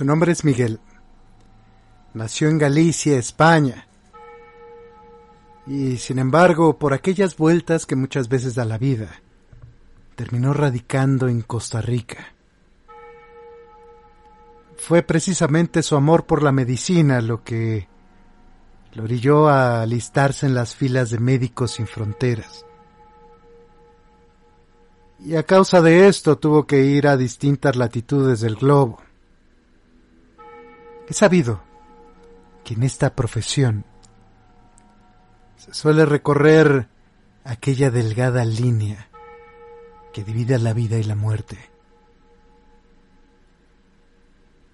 Su nombre es Miguel. Nació en Galicia, España. Y sin embargo, por aquellas vueltas que muchas veces da la vida, terminó radicando en Costa Rica. Fue precisamente su amor por la medicina lo que lo orilló a alistarse en las filas de Médicos Sin Fronteras. Y a causa de esto tuvo que ir a distintas latitudes del globo. He sabido que en esta profesión se suele recorrer aquella delgada línea que divide la vida y la muerte.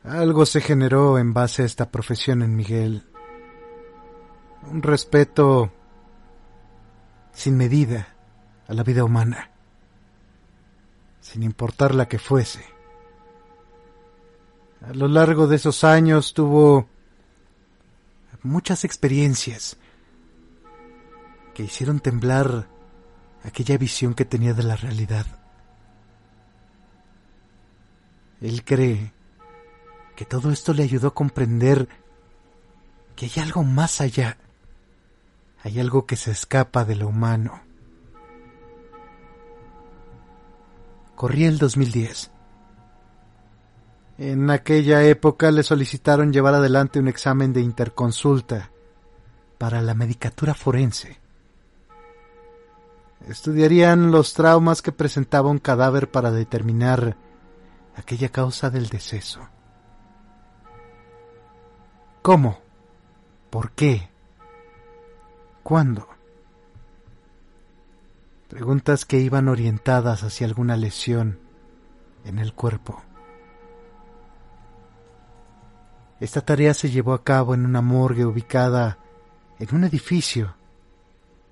Algo se generó en base a esta profesión en Miguel. Un respeto sin medida a la vida humana, sin importar la que fuese. A lo largo de esos años tuvo muchas experiencias que hicieron temblar aquella visión que tenía de la realidad. Él cree que todo esto le ayudó a comprender que hay algo más allá, hay algo que se escapa de lo humano. Corría el 2010. En aquella época le solicitaron llevar adelante un examen de interconsulta para la medicatura forense. Estudiarían los traumas que presentaba un cadáver para determinar aquella causa del deceso. ¿Cómo? ¿Por qué? ¿Cuándo? Preguntas que iban orientadas hacia alguna lesión en el cuerpo. Esta tarea se llevó a cabo en una morgue ubicada en un edificio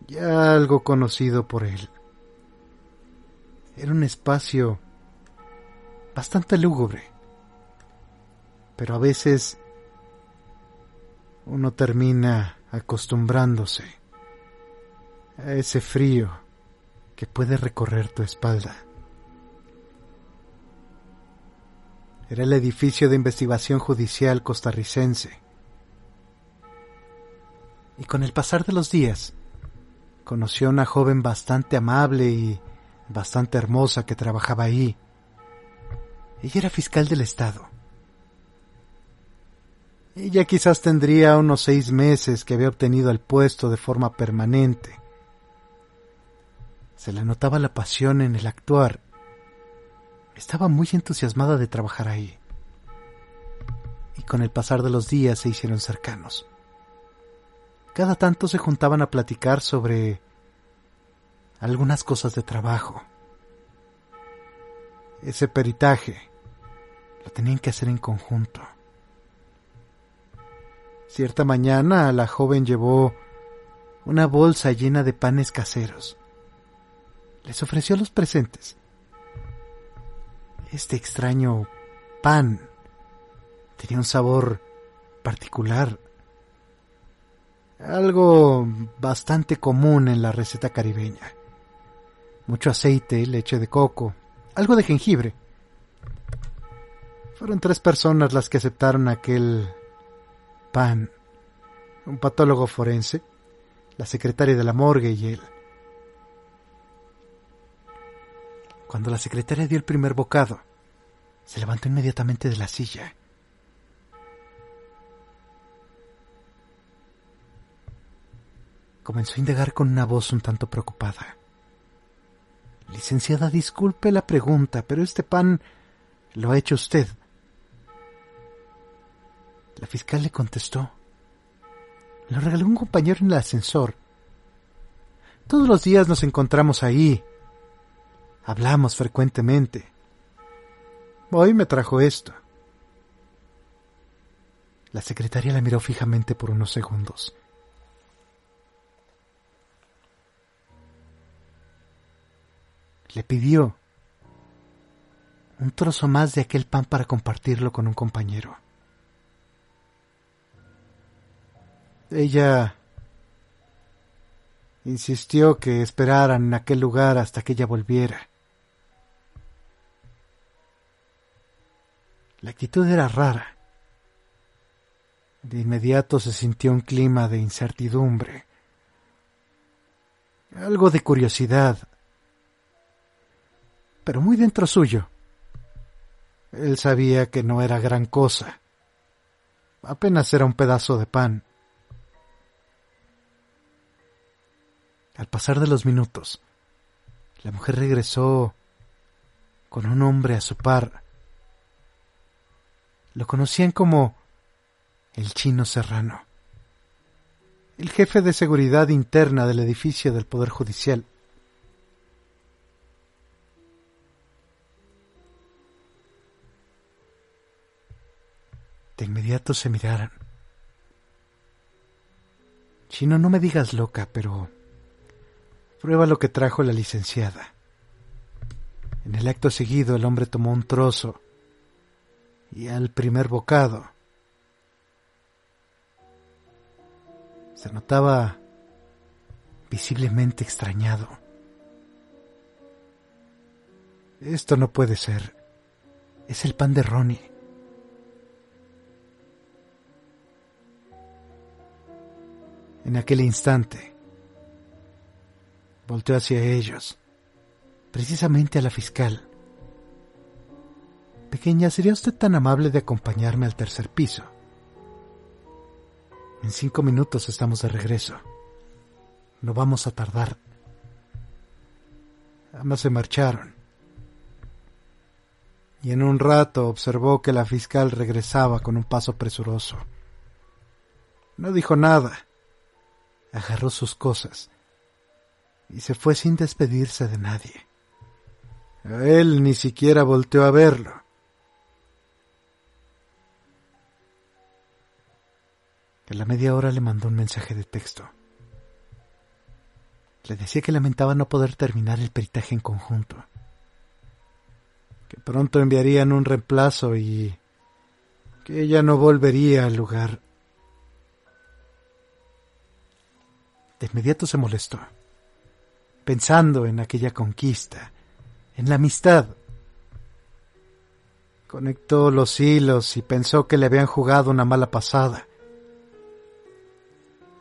ya algo conocido por él. Era un espacio bastante lúgubre, pero a veces uno termina acostumbrándose a ese frío que puede recorrer tu espalda. Era el edificio de investigación judicial costarricense. Y con el pasar de los días, conoció a una joven bastante amable y bastante hermosa que trabajaba ahí. Ella era fiscal del Estado. Ella quizás tendría unos seis meses que había obtenido el puesto de forma permanente. Se le notaba la pasión en el actuar. Estaba muy entusiasmada de trabajar ahí. Y con el pasar de los días se hicieron cercanos. Cada tanto se juntaban a platicar sobre algunas cosas de trabajo. Ese peritaje lo tenían que hacer en conjunto. Cierta mañana la joven llevó una bolsa llena de panes caseros. Les ofreció los presentes. Este extraño pan tenía un sabor particular, algo bastante común en la receta caribeña. Mucho aceite, leche de coco, algo de jengibre. Fueron tres personas las que aceptaron aquel Pan, un patólogo forense, la secretaria de la morgue y él. Cuando la secretaria dio el primer bocado, se levantó inmediatamente de la silla. Comenzó a indagar con una voz un tanto preocupada. Licenciada, disculpe la pregunta, pero este pan lo ha hecho usted. La fiscal le contestó. Lo regaló un compañero en el ascensor. Todos los días nos encontramos ahí. Hablamos frecuentemente. Hoy me trajo esto. La secretaria la miró fijamente por unos segundos. Le pidió un trozo más de aquel pan para compartirlo con un compañero. Ella insistió que esperaran en aquel lugar hasta que ella volviera. La actitud era rara. De inmediato se sintió un clima de incertidumbre, algo de curiosidad, pero muy dentro suyo. Él sabía que no era gran cosa, apenas era un pedazo de pan. Al pasar de los minutos, la mujer regresó con un hombre a su par. Lo conocían como el chino serrano, el jefe de seguridad interna del edificio del Poder Judicial. De inmediato se miraron. Chino, no me digas loca, pero prueba lo que trajo la licenciada. En el acto seguido el hombre tomó un trozo y al primer bocado se notaba visiblemente extrañado. Esto no puede ser. Es el pan de Ronnie. En aquel instante, volteó hacia ellos, precisamente a la fiscal. Pequeña, ¿sería usted tan amable de acompañarme al tercer piso? En cinco minutos estamos de regreso. No vamos a tardar. Ambas se marcharon. Y en un rato observó que la fiscal regresaba con un paso presuroso. No dijo nada agarró sus cosas y se fue sin despedirse de nadie. Él ni siquiera volteó a verlo. A la media hora le mandó un mensaje de texto. Le decía que lamentaba no poder terminar el peritaje en conjunto, que pronto enviarían un reemplazo y que ella no volvería al lugar. De inmediato se molestó, pensando en aquella conquista, en la amistad. Conectó los hilos y pensó que le habían jugado una mala pasada.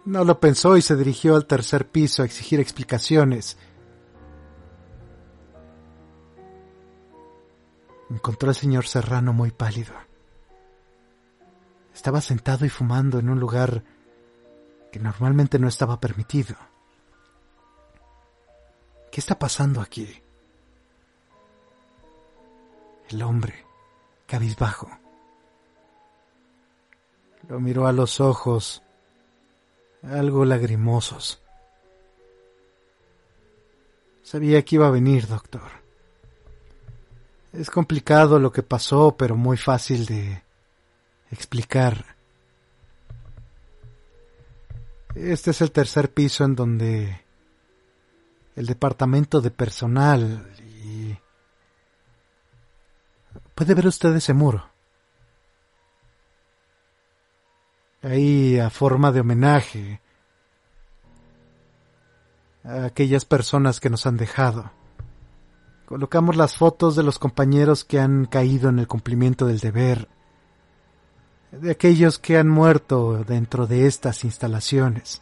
No lo pensó y se dirigió al tercer piso a exigir explicaciones. Encontró al señor Serrano muy pálido. Estaba sentado y fumando en un lugar que normalmente no estaba permitido. ¿Qué está pasando aquí? El hombre, cabizbajo, lo miró a los ojos, algo lagrimosos. Sabía que iba a venir, doctor. Es complicado lo que pasó, pero muy fácil de explicar. Este es el tercer piso en donde el departamento de personal y... Puede ver usted ese muro. Ahí a forma de homenaje a aquellas personas que nos han dejado. Colocamos las fotos de los compañeros que han caído en el cumplimiento del deber de aquellos que han muerto dentro de estas instalaciones.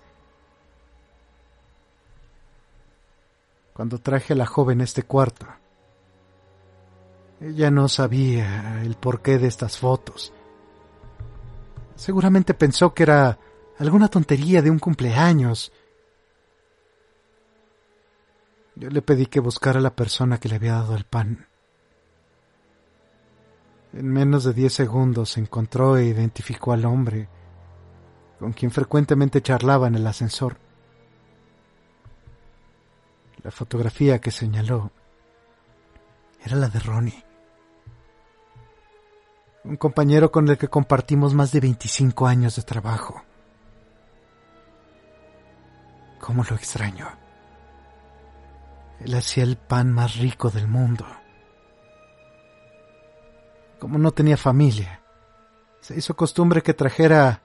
Cuando traje a la joven a este cuarto, ella no sabía el porqué de estas fotos. Seguramente pensó que era alguna tontería de un cumpleaños. Yo le pedí que buscara a la persona que le había dado el pan. En menos de diez segundos encontró e identificó al hombre con quien frecuentemente charlaba en el ascensor. La fotografía que señaló era la de Ronnie, un compañero con el que compartimos más de 25 años de trabajo. ¿Cómo lo extraño? Él hacía el pan más rico del mundo como no tenía familia, se hizo costumbre que trajera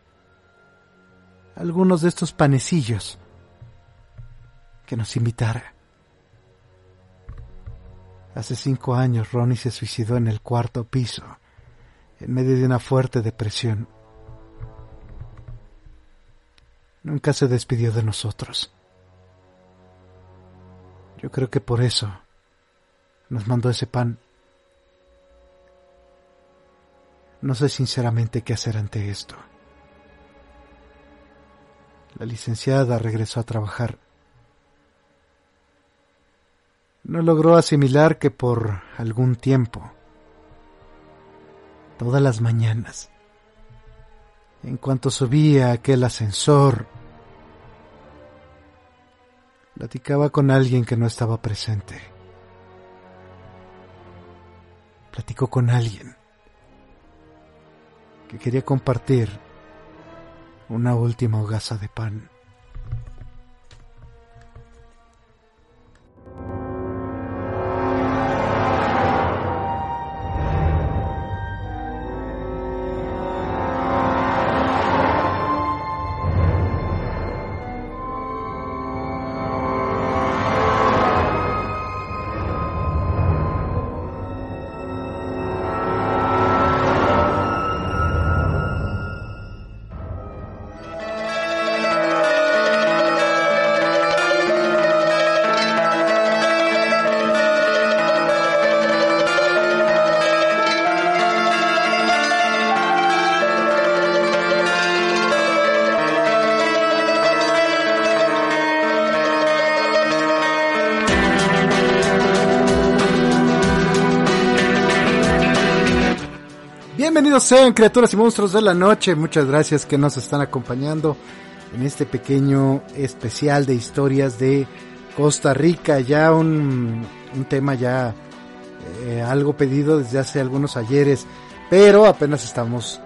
algunos de estos panecillos que nos invitara. Hace cinco años Ronnie se suicidó en el cuarto piso, en medio de una fuerte depresión. nunca se despidió de nosotros. Yo creo que por eso nos mandó ese pan. No sé sinceramente qué hacer ante esto. La licenciada regresó a trabajar. No logró asimilar que por algún tiempo, todas las mañanas, en cuanto subía aquel ascensor, platicaba con alguien que no estaba presente. Platicó con alguien que quería compartir una última hogaza de pan. Sean criaturas y monstruos de la noche. Muchas gracias que nos están acompañando en este pequeño especial de historias de Costa Rica. Ya un, un tema ya eh, algo pedido desde hace algunos ayeres, pero apenas estamos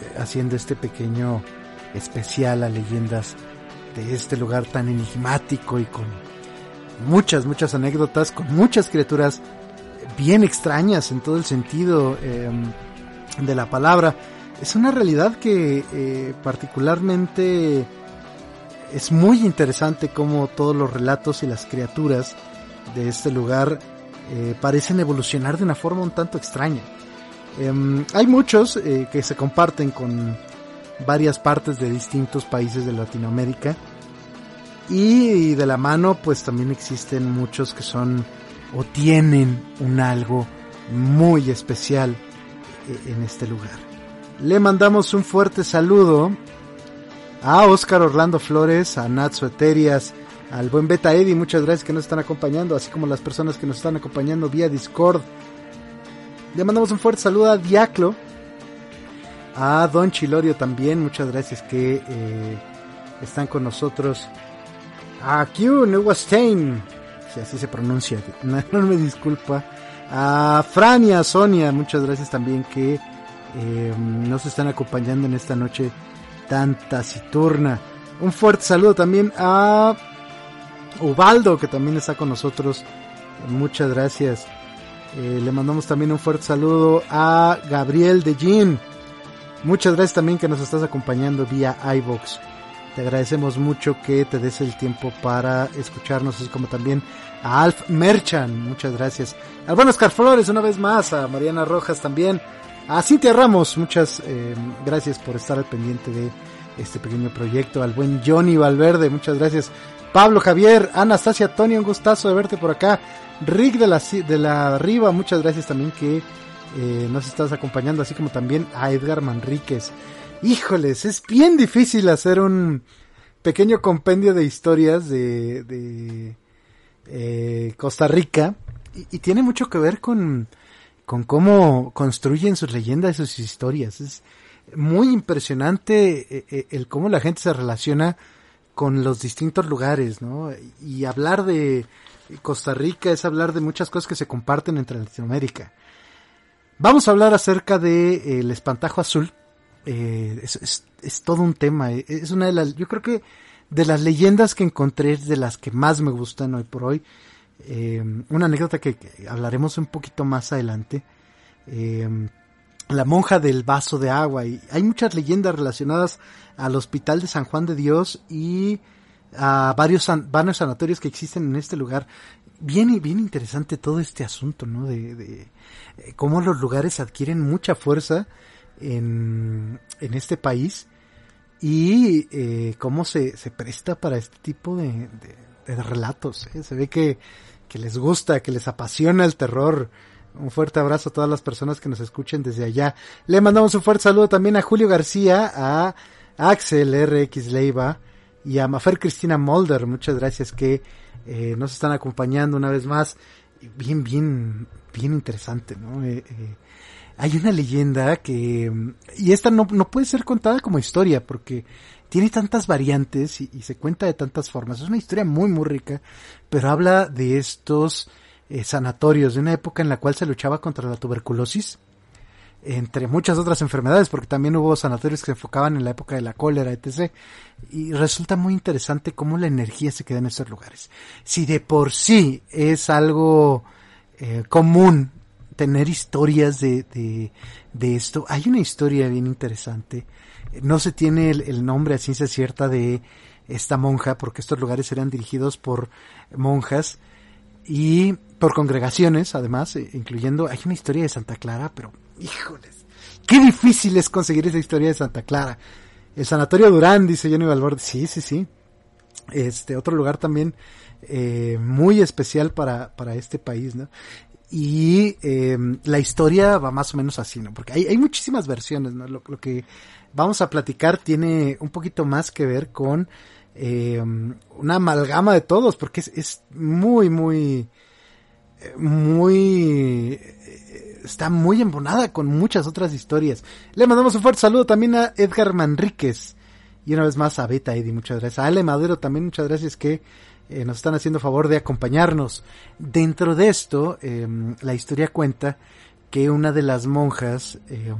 eh, haciendo este pequeño especial a leyendas de este lugar tan enigmático y con muchas, muchas anécdotas, con muchas criaturas bien extrañas en todo el sentido. Eh, de la palabra. Es una realidad que eh, particularmente es muy interesante como todos los relatos y las criaturas de este lugar eh, parecen evolucionar de una forma un tanto extraña. Em, hay muchos eh, que se comparten con varias partes de distintos países de Latinoamérica y de la mano pues también existen muchos que son o tienen un algo muy especial en este lugar. Le mandamos un fuerte saludo a Oscar Orlando Flores, a Natsu Eterias, al buen Beta Eddy, muchas gracias que nos están acompañando, así como las personas que nos están acompañando vía Discord. Le mandamos un fuerte saludo a Diaclo, a Don Chilorio también, muchas gracias que eh, están con nosotros. A Q Neuwastein, si así se pronuncia, no me disculpa. A Frania, Sonia, muchas gracias también que eh, nos están acompañando en esta noche tan taciturna. Un fuerte saludo también a Ubaldo, que también está con nosotros. Muchas gracias. Eh, le mandamos también un fuerte saludo a Gabriel de Jean. Muchas gracias también que nos estás acompañando vía iBox. Te agradecemos mucho que te des el tiempo para escucharnos, así como también a Alf Merchan, muchas gracias. Al buen Oscar Flores, una vez más, a Mariana Rojas también, a Cintia Ramos, muchas eh, gracias por estar al pendiente de este pequeño proyecto, al buen Johnny Valverde, muchas gracias. Pablo Javier, Anastasia Tony, un gustazo de verte por acá. Rick de la, de la Riva, muchas gracias también que eh, nos estás acompañando, así como también a Edgar Manríquez. Híjoles, es bien difícil hacer un pequeño compendio de historias de, de eh, Costa Rica y, tiene mucho que ver con, con cómo construyen sus leyendas y sus historias. Es muy impresionante eh, eh, el cómo la gente se relaciona con los distintos lugares, ¿no? Y hablar de Costa Rica es hablar de muchas cosas que se comparten entre Latinoamérica. Vamos a hablar acerca de espantajo azul. Es, es, todo un tema. Es una de las, yo creo que de las leyendas que encontré es de las que más me gustan hoy por hoy. Eh, una anécdota que, hablaremos un poquito más adelante. Eh, la monja del vaso de agua. Y hay muchas leyendas relacionadas al Hospital de San Juan de Dios y a varios, varios sanatorios que existen en este lugar. Bien, bien interesante todo este asunto, ¿no? De, eh, cómo los lugares adquieren mucha fuerza en, en este país y eh, cómo se, se presta para este tipo de, de, relatos. ¿eh? Se ve que, que les gusta, que les apasiona el terror. Un fuerte abrazo a todas las personas que nos escuchen desde allá. Le mandamos un fuerte saludo también a Julio García, a Axel RX Leiva y a Mafer Cristina Molder. Muchas gracias que eh, nos están acompañando una vez más. Bien, bien, bien interesante, ¿no? Eh, eh, hay una leyenda que, y esta no, no puede ser contada como historia porque tiene tantas variantes y, se cuenta de tantas formas. Es una historia muy, muy rica, pero habla de estos eh, sanatorios de una época en la cual se luchaba contra la tuberculosis, entre muchas otras enfermedades, porque también hubo sanatorios que se enfocaban en la época de la cólera, etc. Y resulta muy interesante cómo la energía se queda en estos lugares. Si de por sí es algo eh, común tener historias de, de, esto. Hay una historia bien interesante. No se tiene el, nombre a ciencia cierta de esta monja, porque estos lugares eran dirigidos por monjas y por congregaciones, además, eh, incluyendo, hay una historia de Santa Clara, pero híjoles, qué difícil es conseguir esa historia de Santa Clara. El Sanatorio Durán, dice Johnny Valverde, sí, sí, sí. Este, otro lugar también eh, muy especial para, para este país, ¿no? Y eh, la historia va más o menos así, ¿no? Porque hay, hay muchísimas versiones, ¿no? Lo, lo, que vamos a platicar tiene un poquito más que ver con eh, una amalgama de todos, porque es, es muy, muy, muy, está muy embonada con muchas otras historias. Le mandamos un fuerte saludo también a Edgar Manríquez. Y una vez más a Beta Eddie, muchas gracias. A Ale Madero también, muchas gracias que eh, nos están haciendo favor de acompañarnos. Dentro de esto, eh, la historia cuenta que una de las monjas, eh,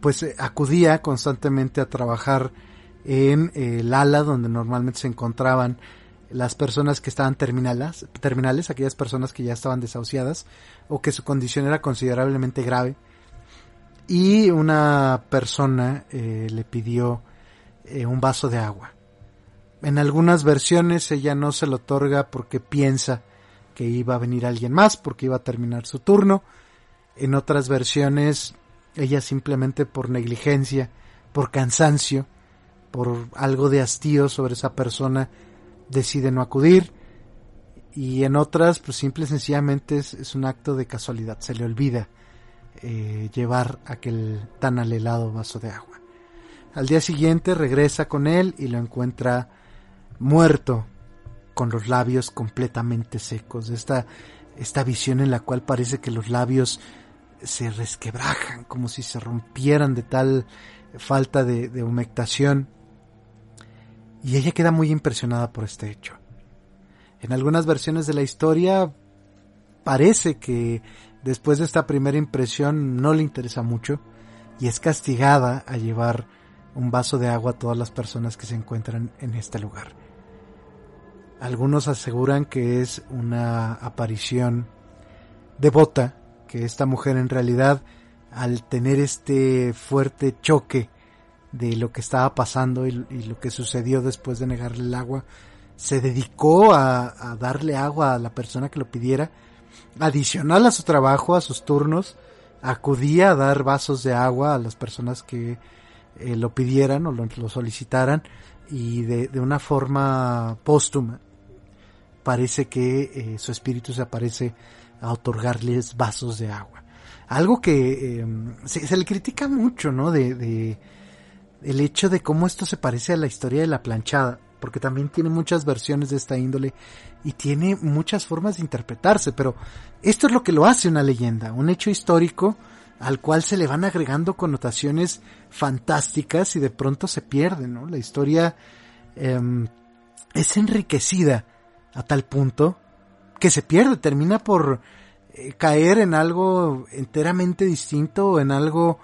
pues acudía constantemente a trabajar en el ala donde normalmente se encontraban las personas que estaban terminales, terminales, aquellas personas que ya estaban desahuciadas o que su condición era considerablemente grave. Y una persona le pidió un vaso de agua. En algunas versiones ella no se lo otorga porque piensa que iba a venir alguien más, porque iba a terminar su turno. En otras versiones ella simplemente por negligencia, por cansancio, por algo de hastío sobre esa persona, decide no acudir. Y en otras, pues simple y sencillamente es, un acto de casualidad, se le olvida eh, llevar aquel tan alelado vaso de agua. Al día siguiente regresa con él y lo encuentra muerto, con los labios completamente secos, esta, esta visión en la cual parece que los labios se resquebrajan, como si se rompieran de tal falta de, de humectación. Y ella queda muy impresionada por este hecho. En algunas versiones de la historia parece que después de esta primera impresión no le interesa mucho y es castigada a llevar un vaso de agua a todas las personas que se encuentran en este lugar. Algunos aseguran que es una aparición devota, que esta mujer en realidad al tener este fuerte choque de lo que estaba pasando y, lo que sucedió después de negarle el agua, se dedicó a, darle agua a la persona que lo pidiera, adicional a su trabajo, a sus turnos, acudía a dar vasos de agua a las personas que eh, lo pidieran o lo, solicitaran y de, de, una forma póstuma parece que eh, su espíritu se aparece a otorgarles vasos de agua. Algo que em, se, le critica mucho, ¿no? De, de, el hecho de cómo esto se parece a la historia de la planchada, porque también tiene muchas versiones de esta índole y tiene muchas formas de interpretarse, pero esto es lo que lo hace una leyenda, un hecho histórico al cual se le van agregando connotaciones fantásticas y de pronto se pierde, ¿no? La historia eh, es enriquecida a tal punto que se pierde, termina por eh, caer en algo enteramente distinto, en algo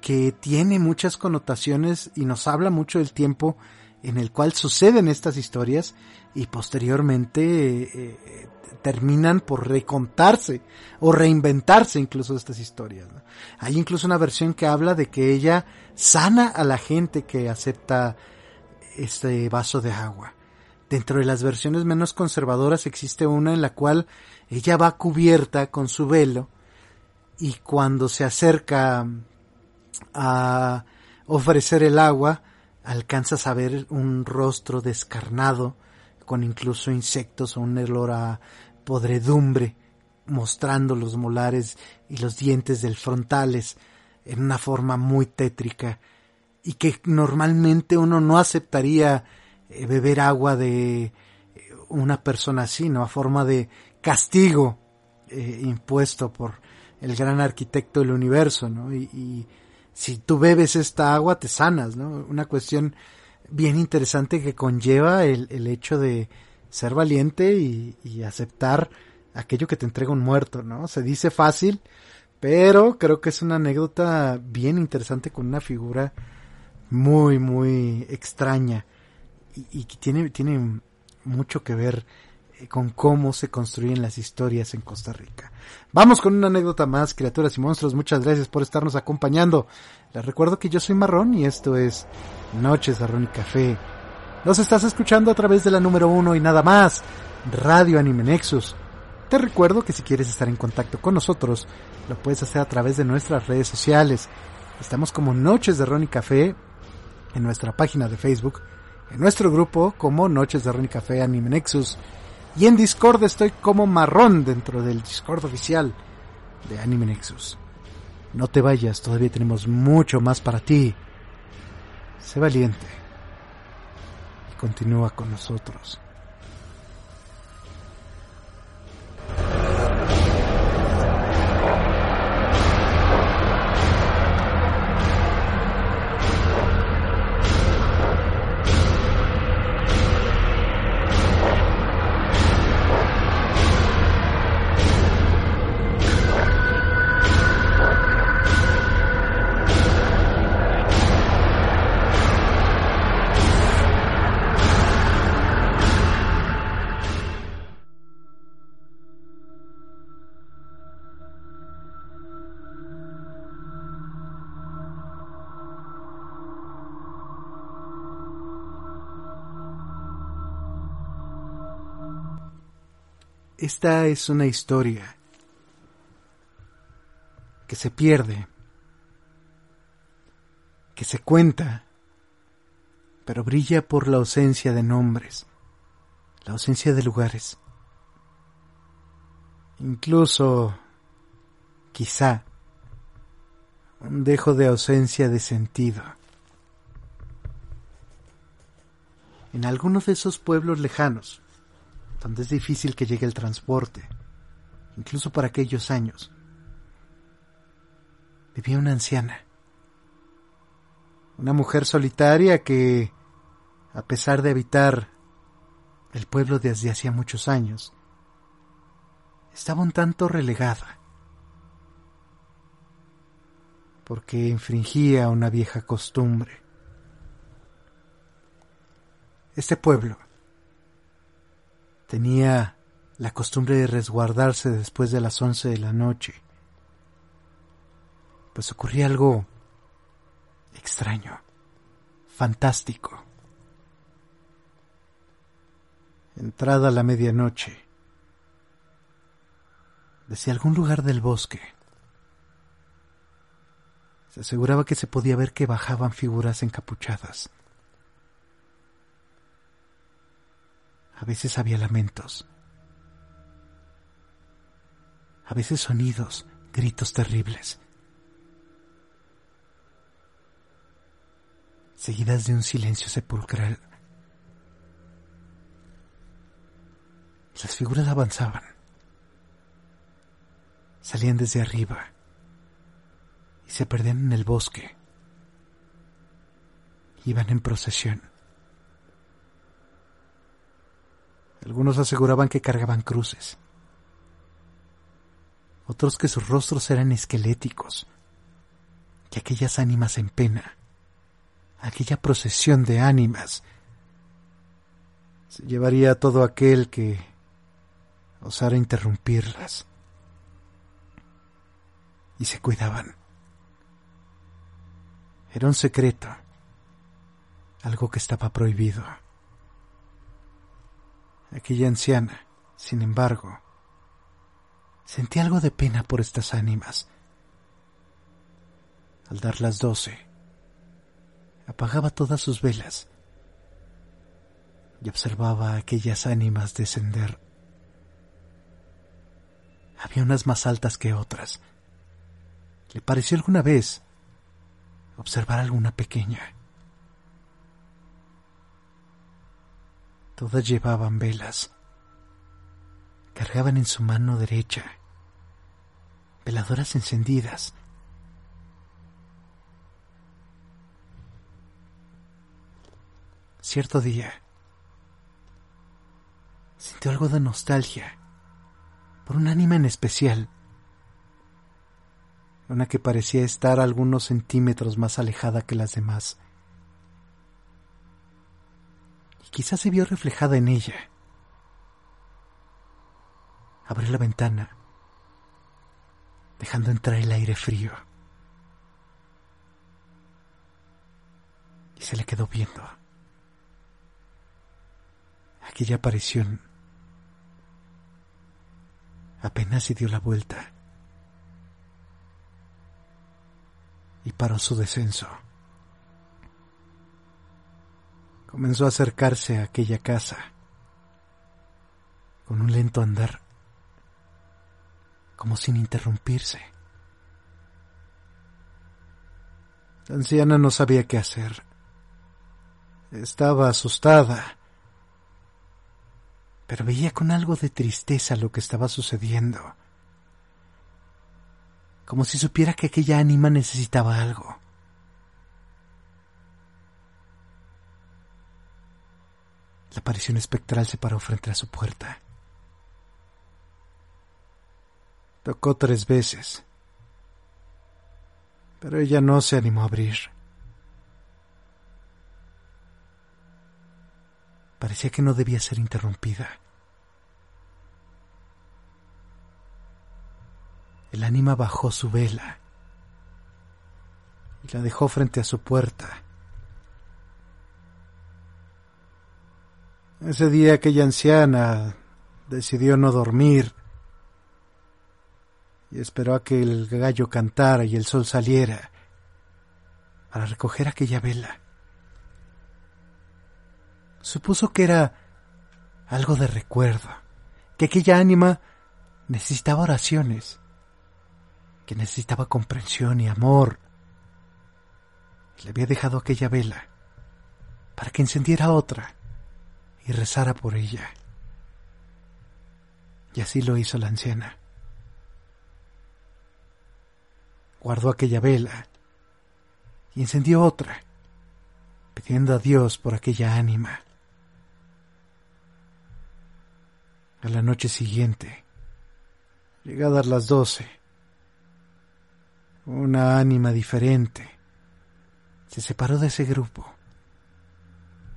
que tiene muchas connotaciones y nos habla mucho del tiempo en el cual suceden estas historias y posteriormente eh, terminan por recontarse o reinventarse incluso estas historias. Hay incluso una versión que habla de que ella sana a la gente que acepta este vaso de agua. Dentro de las versiones menos conservadoras existe una en la cual ella va cubierta con su velo y cuando se acerca a ofrecer el agua, alcanzas a ver un rostro descarnado, con incluso insectos o un olor a podredumbre, mostrando los molares y los dientes del frontales en una forma muy tétrica y que normalmente uno no aceptaría beber agua de eh, una persona así, ¿no? A forma de castigo eh, impuesto por el gran arquitecto del universo, ¿no? Y, si tú bebes esta agua te sanas, ¿no? Una cuestión bien interesante que conlleva el, el hecho de ser valiente y, y, aceptar aquello que te entrega un muerto, ¿no? Se dice fácil, pero creo que es una anécdota bien interesante con una figura muy, muy extraña y, que tiene, tiene mucho que ver eh, con cómo se construyen las historias en Costa Rica. Vamos con una anécdota más, criaturas y monstruos. Muchas gracias por estarnos acompañando. Les recuerdo que yo soy Marrón y esto es Noches de Ron y Café. Nos estás escuchando a través de la número uno y nada más, Radio Anime Nexus. Te recuerdo que si quieres estar en contacto con nosotros, lo puedes hacer a través de nuestras redes sociales. Estamos como Noches de Ron y Café en nuestra página de Facebook, en nuestro grupo como Noches de Ron y Café Anime Nexus y en Discord estoy como marrón dentro del Discord oficial de Anime Nexus. No te vayas, todavía tenemos mucho más para ti. Sé valiente y continúa con nosotros. Esta es una historia que se pierde, que se cuenta, pero brilla por la ausencia de nombres, la ausencia de lugares. Incluso, quizá, un dejo de ausencia de sentido. En algunos de esos pueblos lejanos, donde es difícil que llegue el transporte, incluso para aquellos años. Vivía una anciana, una mujer solitaria que, a pesar de habitar el pueblo desde hacía muchos años, estaba un tanto relegada, porque infringía una vieja costumbre. Este pueblo, tenía la costumbre de resguardarse después de las once de la noche. Pues ocurría algo extraño, fantástico. Entrada la medianoche, desde algún lugar del bosque, se aseguraba que se podía ver que bajaban figuras encapuchadas A veces había lamentos. A veces sonidos, gritos terribles. Seguidas de un silencio sepulcral. Las figuras avanzaban. Salían desde arriba y se perdían en el bosque. Iban en procesión. Algunos aseguraban que cargaban cruces. Otros que sus rostros eran esqueléticos, que aquellas ánimas en pena, aquella procesión de ánimas, se llevaría a todo aquel que osara interrumpirlas. Y se cuidaban. Era un secreto, algo que estaba prohibido. Aquella anciana, sin embargo, sentía algo de pena por estas ánimas. Al dar las doce, apagaba todas sus velas y observaba a aquellas ánimas descender. Había unas más altas que otras. Le pareció alguna vez observar alguna pequeña. Todas llevaban velas. Cargaban en su mano derecha veladoras encendidas. Cierto día, sintió algo de nostalgia por un ánima en especial, una que parecía estar algunos centímetros más alejada que las demás. Quizás se vio reflejada en ella. Abrió la ventana, dejando entrar el aire frío. Y se le quedó viendo. Aquella aparición apenas se dio la vuelta y paró su descenso. Comenzó a acercarse a aquella casa con un lento andar, como sin interrumpirse. La anciana no sabía qué hacer. Estaba asustada pero veía con algo de tristeza lo que estaba sucediendo, como si supiera que aquella ánima necesitaba algo. La aparición espectral se paró frente a su puerta. Tocó tres veces, pero ella no se animó a abrir. Parecía que no debía ser interrumpida. El ánima bajó su vela y la dejó frente a su puerta. Ese día aquella anciana decidió no dormir y esperó a que el gallo cantara y el sol saliera para recoger aquella vela. Supuso que era algo de recuerdo, que aquella ánima necesitaba oraciones, que necesitaba comprensión y amor. Le había dejado aquella vela para que encendiera otra y rezara por ella. Y así lo hizo la anciana. Guardó aquella vela y encendió otra, pidiendo a Dios por aquella ánima. A la noche siguiente, llegadas las doce, una ánima diferente se separó de ese grupo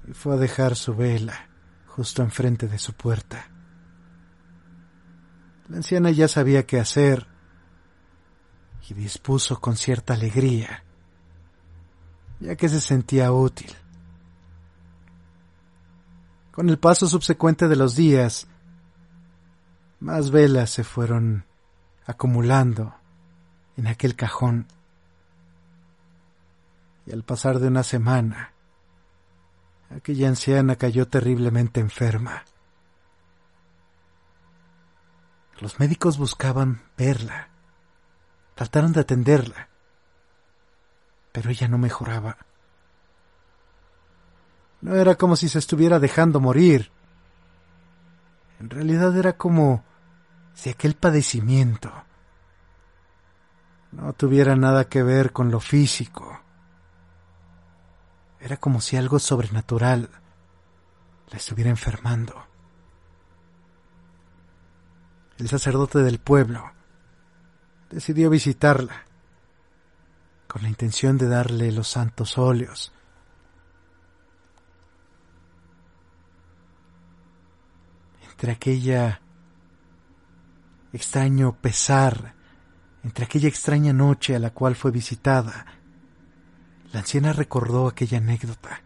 y fue a dejar su vela justo enfrente de su puerta. La anciana ya sabía qué hacer y dispuso con cierta alegría, ya que se sentía útil. Con el paso subsecuente de los días, más velas se fueron acumulando en aquel cajón. Y al pasar de una semana, aquella anciana cayó terriblemente enferma. Los médicos buscaban verla, trataron de atenderla, pero ella no mejoraba. No era como si se estuviera dejando morir. En realidad era como si aquel padecimiento no tuviera nada que ver con lo físico. Era como si algo sobrenatural la estuviera enfermando. El sacerdote del pueblo decidió visitarla con la intención de darle los santos óleos. Entre aquella extraño pesar entre aquella extraña noche a la cual fue visitada. La anciana recordó aquella anécdota.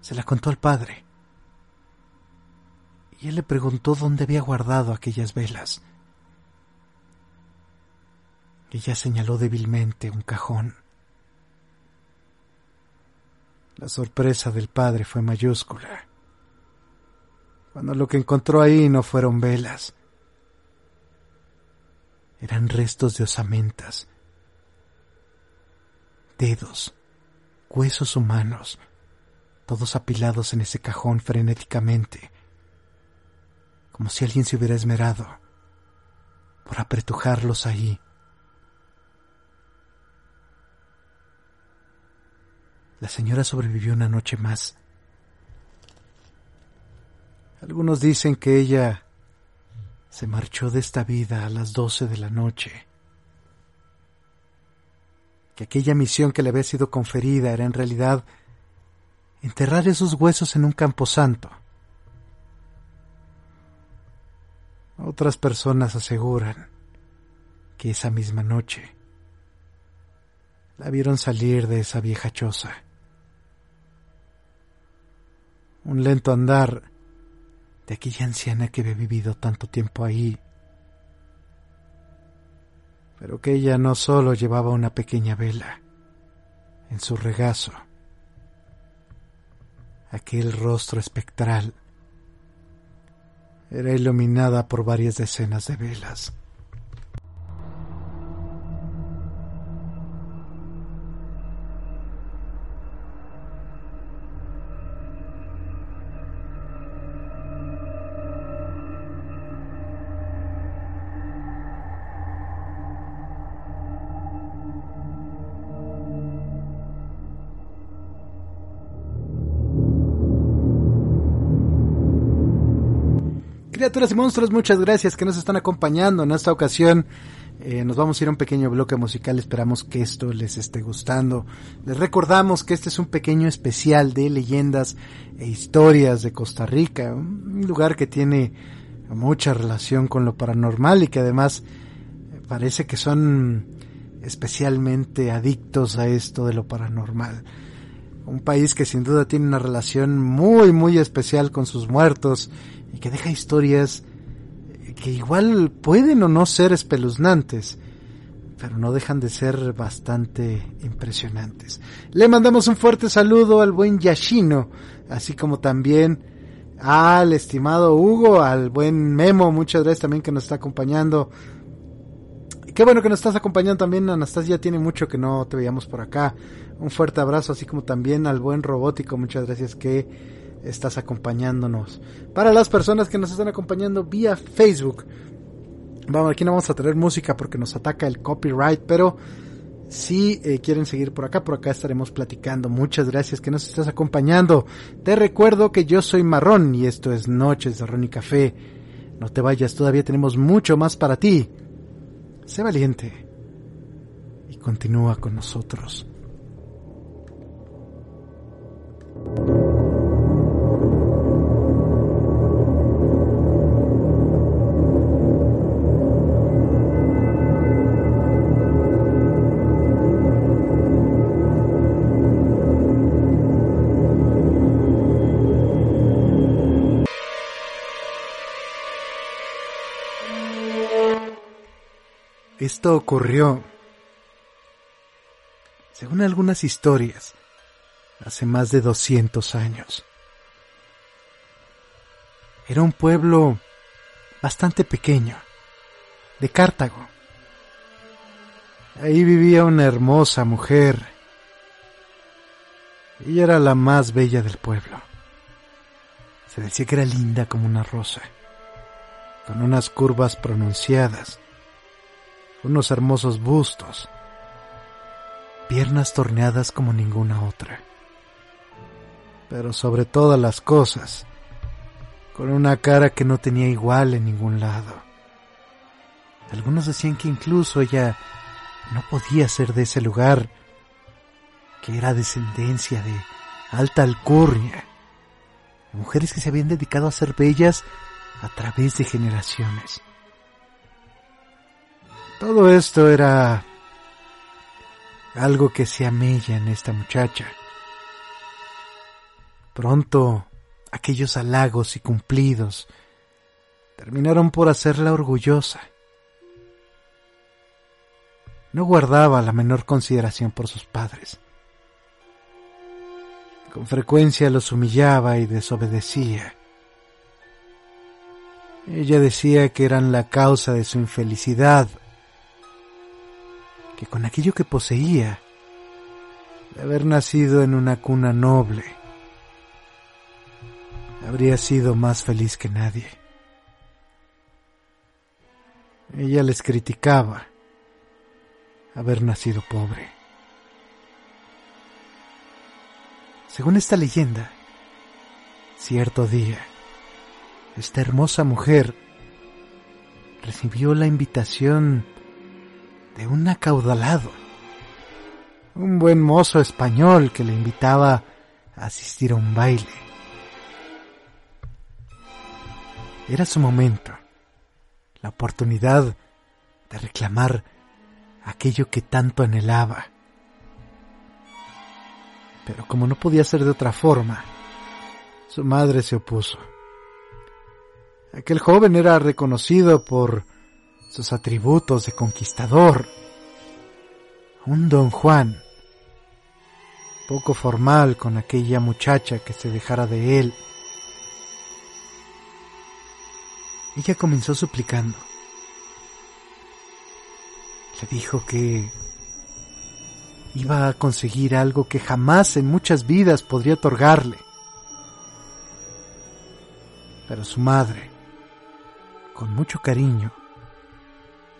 Se la contó al padre. Y él le preguntó dónde había guardado aquellas velas. Ella señaló débilmente un cajón. La sorpresa del padre fue mayúscula. Cuando lo que encontró ahí no fueron velas, eran restos de osamentas, dedos, huesos humanos, todos apilados en ese cajón frenéticamente, como si alguien se hubiera esmerado por apretujarlos ahí. La señora sobrevivió una noche más. Algunos dicen que ella se marchó de esta vida a las doce de la noche, que aquella misión que le había sido conferida era en realidad enterrar esos huesos en un camposanto. Otras personas aseguran que esa misma noche la vieron salir de esa vieja choza. Un lento andar de aquella anciana que había vivido tanto tiempo ahí, pero que ella no solo llevaba una pequeña vela en su regazo, aquel rostro espectral era iluminada por varias decenas de velas. Criaturas y monstruos, muchas gracias que nos están acompañando en esta ocasión. Eh, nos vamos a ir a un pequeño bloque musical, esperamos que esto les esté gustando. Les recordamos que este es un pequeño especial de leyendas e historias de Costa Rica, un lugar que tiene mucha relación con lo paranormal y que además parece que son especialmente adictos a esto de lo paranormal. Un país que sin duda tiene una relación muy muy especial con sus muertos y que deja historias que igual pueden o no ser espeluznantes, pero no dejan de ser bastante impresionantes. Le mandamos un fuerte saludo al buen Yashino, así como también al estimado Hugo, al buen Memo, muchas gracias también que nos está acompañando. Qué bueno que nos estás acompañando también, Anastasia, tiene mucho que no te veíamos por acá. Un fuerte abrazo, así como también al buen Robótico, muchas gracias que estás acompañándonos. Para las personas que nos están acompañando vía Facebook, vamos, aquí no vamos a traer música porque nos ataca el copyright, pero si eh, quieren seguir por acá, por acá estaremos platicando. Muchas gracias que nos estás acompañando. Te recuerdo que yo soy Marrón y esto es Noches de Ron y Café. No te vayas, todavía tenemos mucho más para ti. Sé valiente y continúa con nosotros. Esto ocurrió, según algunas historias, hace más de 200 años. Era un pueblo bastante pequeño, de Cartago. Ahí vivía una hermosa mujer. Ella era la más bella del pueblo. Se decía que era linda como una rosa, con unas curvas pronunciadas unos hermosos bustos, piernas torneadas como ninguna otra, pero sobre todas las cosas, con una cara que no tenía igual en ningún lado. Algunos decían que incluso ella no podía ser de ese lugar, que era descendencia de alta alcurnia, mujeres que se habían dedicado a ser bellas a través de generaciones. Todo esto era algo que se amella en esta muchacha. Pronto aquellos halagos y cumplidos terminaron por hacerla orgullosa. No guardaba la menor consideración por sus padres. Con frecuencia los humillaba y desobedecía. Ella decía que eran la causa de su infelicidad, que con aquello que poseía, de haber nacido en una cuna noble, habría sido más feliz que nadie. Ella les criticaba haber nacido pobre. Según esta leyenda, cierto día, esta hermosa mujer recibió la invitación de un acaudalado, un buen mozo español que le invitaba a asistir a un baile. Era su momento, la oportunidad de reclamar aquello que tanto anhelaba. Pero como no podía ser de otra forma, su madre se opuso. Aquel joven era reconocido por sus atributos de conquistador. Un don Juan, poco formal con aquella muchacha que se dejara de él. Ella comenzó suplicando. Le dijo que iba a conseguir algo que jamás en muchas vidas podría otorgarle. Pero su madre, con mucho cariño,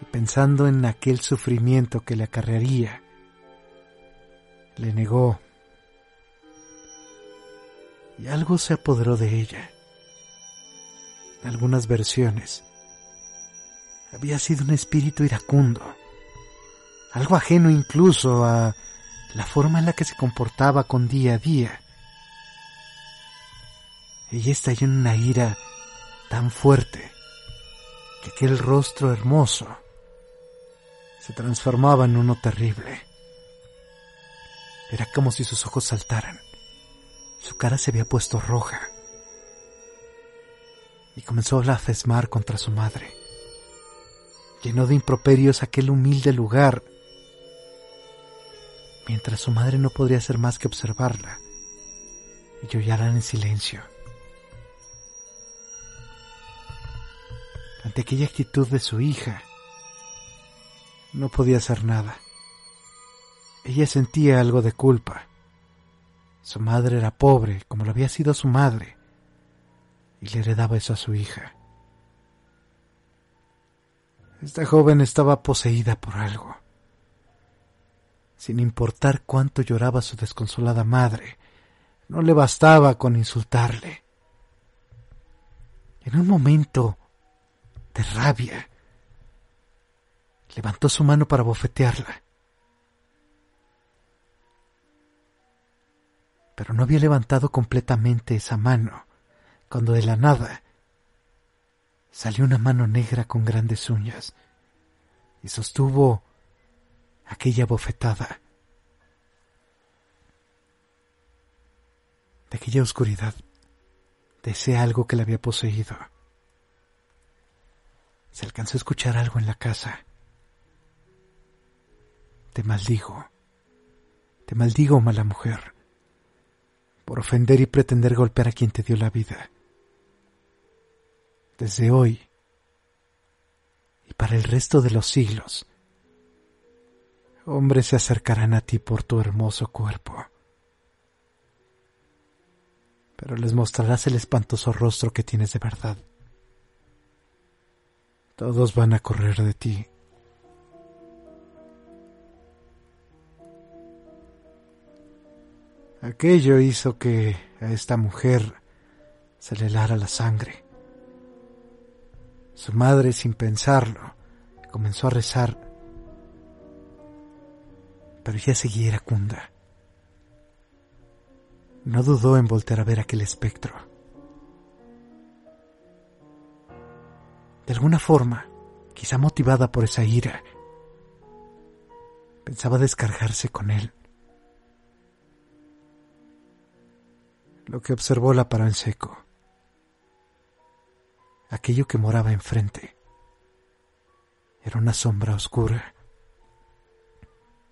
y pensando en aquel sufrimiento que le acarrearía, le negó. Y algo se apoderó de ella. En algunas versiones, había sido un espíritu iracundo, algo ajeno incluso a la forma en la que se comportaba con día a día. Ella estalló en una ira tan fuerte que aquel rostro hermoso se transformaba en uno terrible. Era como si sus ojos saltaran. Su cara se había puesto roja. Y comenzó a blasfemar contra su madre. Llenó de improperios aquel humilde lugar, mientras su madre no podría hacer más que observarla y llorar en silencio. Ante aquella actitud de su hija, no podía hacer nada. Ella sentía algo de culpa. Su madre era pobre, como lo había sido su madre, y le heredaba eso a su hija. Esta joven estaba poseída por algo. Sin importar cuánto lloraba su desconsolada madre, no le bastaba con insultarle. En un momento de rabia, levantó su mano para bofetearla. Pero no había levantado completamente esa mano cuando de la nada salió una mano negra con grandes uñas y sostuvo aquella bofetada. De aquella oscuridad, de ese algo que le había poseído. Se alcanzó a escuchar algo en la casa. Te maldigo. Te maldigo, mala mujer, por ofender y pretender golpear a quien te dio la vida. Desde hoy y para el resto de los siglos, hombres se acercarán a ti por tu hermoso cuerpo. Pero les mostrarás el espantoso rostro que tienes de verdad. Todos van a correr de ti. Aquello hizo que a esta mujer se le helara la sangre. Su madre, sin pensarlo, comenzó a rezar pero ya seguía iracunda. No dudó en voltear a ver aquel espectro. De alguna forma, quizá motivada por esa ira, pensaba descargarse con él. Lo que observó la paró en seco. Aquello que moraba enfrente era una sombra oscura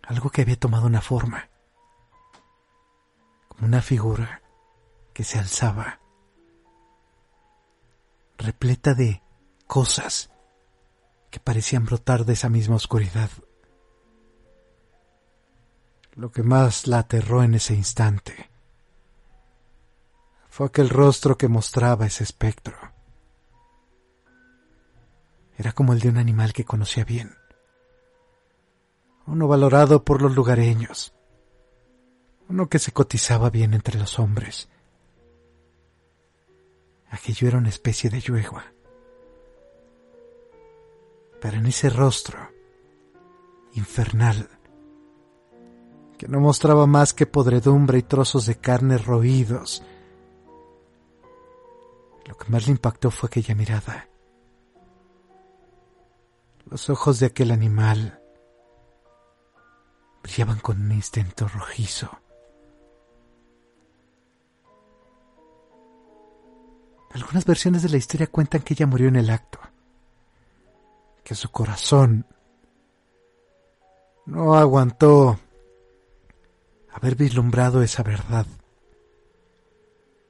algo que había tomado una forma, como una figura que se alzaba, repleta de cosas que parecían brotar de esa misma oscuridad. Lo que más la aterró en ese instante fue aquel rostro que mostraba ese espectro. Era como el de un animal que conocía bien, uno valorado por los lugareños, uno que se cotizaba bien entre los hombres. Aquello era una especie de yuegua. Pero en ese rostro infernal, que no mostraba más que podredumbre y trozos de carne roídos, lo que más le impactó fue aquella mirada. Los ojos de aquel animal brillaban con un instinto rojizo. Algunas versiones de la historia cuentan que ella murió en el acto, que su corazón no aguantó haber vislumbrado esa verdad,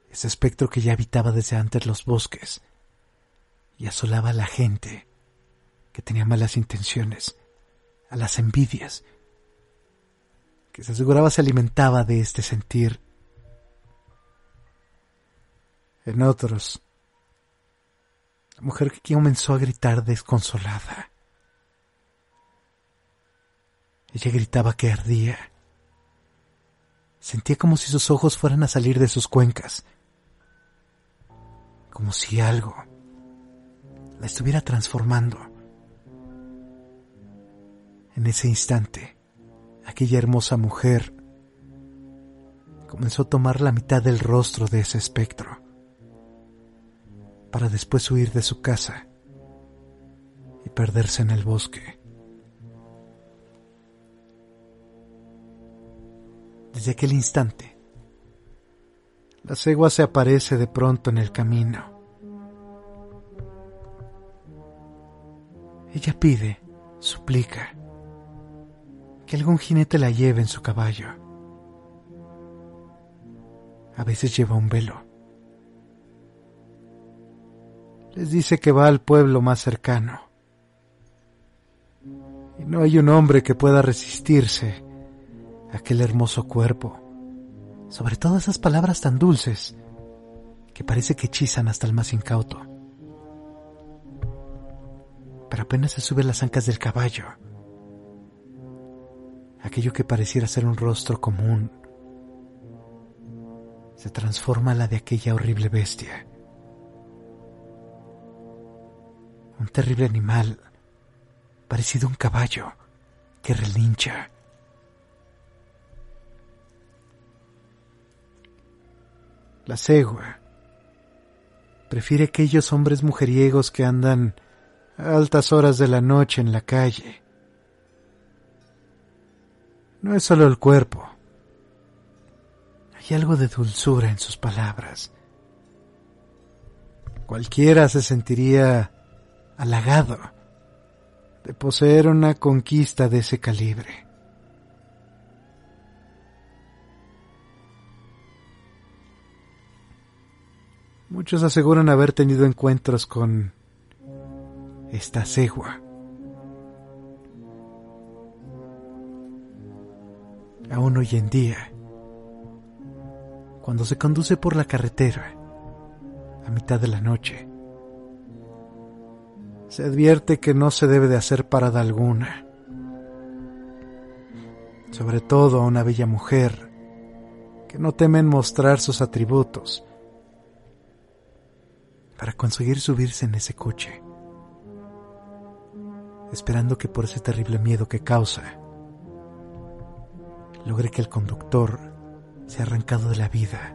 ese espectro que ya habitaba desde antes los bosques y asolaba a la gente que tenía malas intenciones, a las envidias, que se aseguraba se alimentaba de este sentir en otros. La mujer que comenzó a gritar desconsolada. Ella gritaba que ardía. Sentía como si sus ojos fueran a salir de sus cuencas. Como si algo la estuviera transformando. En ese instante, aquella hermosa mujer comenzó a tomar la mitad del rostro de ese espectro para después huir de su casa y perderse en el bosque. Desde aquel instante, la cegua se aparece de pronto en el camino. Ella pide, suplica, que algún jinete la lleve en su caballo. A veces lleva un velo les dice que va al pueblo más cercano. Y no hay un hombre que pueda resistirse a aquel hermoso cuerpo, sobre todo esas palabras tan dulces que parece que hechizan hasta el más incauto. Pero apenas se sube las ancas del caballo, aquello que pareciera ser un rostro común, se transforma a la de aquella horrible bestia un terrible animal, parecido a un caballo, que relincha. La cegua prefiere aquellos hombres mujeriegos que andan a altas horas de la noche en la calle. No es solo el cuerpo, hay algo de dulzura en sus palabras. Cualquiera se sentiría halagado de poseer una conquista de ese calibre. Muchos aseguran haber tenido encuentros con esta cegua. Aún hoy en día, cuando se conduce por la carretera a mitad de la noche, se advierte que no se debe de hacer parada alguna. Sobre todo a una bella mujer que no temen mostrar sus atributos para conseguir subirse en ese coche, esperando que por ese terrible miedo que causa, logre que el conductor sea arrancado de la vida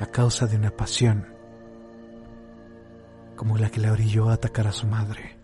a causa de una pasión como la que le orilló a atacar a su madre.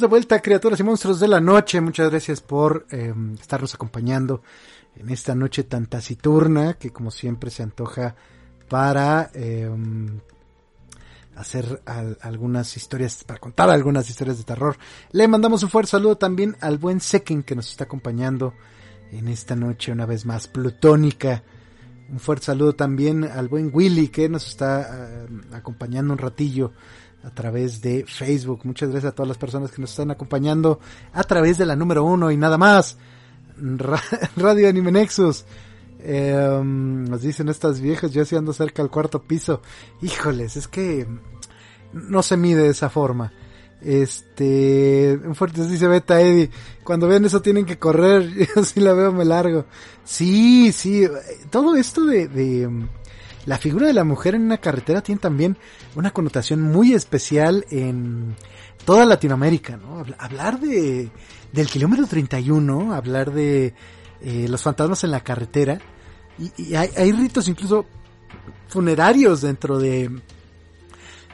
De vuelta, criaturas y monstruos de la noche. Muchas gracias por eh, estarnos acompañando en esta noche tan taciturna que como siempre se antoja para eh, hacer al, algunas historias, para contar algunas historias de terror. Le mandamos un fuerte saludo también al buen Seken que nos está acompañando en esta noche una vez más plutónica. Un fuerte saludo también al buen Willy que nos está uh, acompañando un ratillo a través de Facebook. Muchas gracias a todas las personas que nos están acompañando a través de la número uno y nada más. Radio Anime Nexus. Eh, nos dicen estas viejas, yo sí ando cerca al cuarto piso. Híjoles, es que no se mide de esa forma. Este, un fuerte dice Beta Eddie, cuando ven eso tienen que correr, yo sí la veo, me largo. Sí, sí, todo esto de la figura de la mujer en una carretera tiene también una connotación muy especial en toda Latinoamérica, ¿no? Hablar de, del kilómetro 31, hablar de eh, los fantasmas en la carretera, y, y hay, hay, ritos incluso funerarios dentro de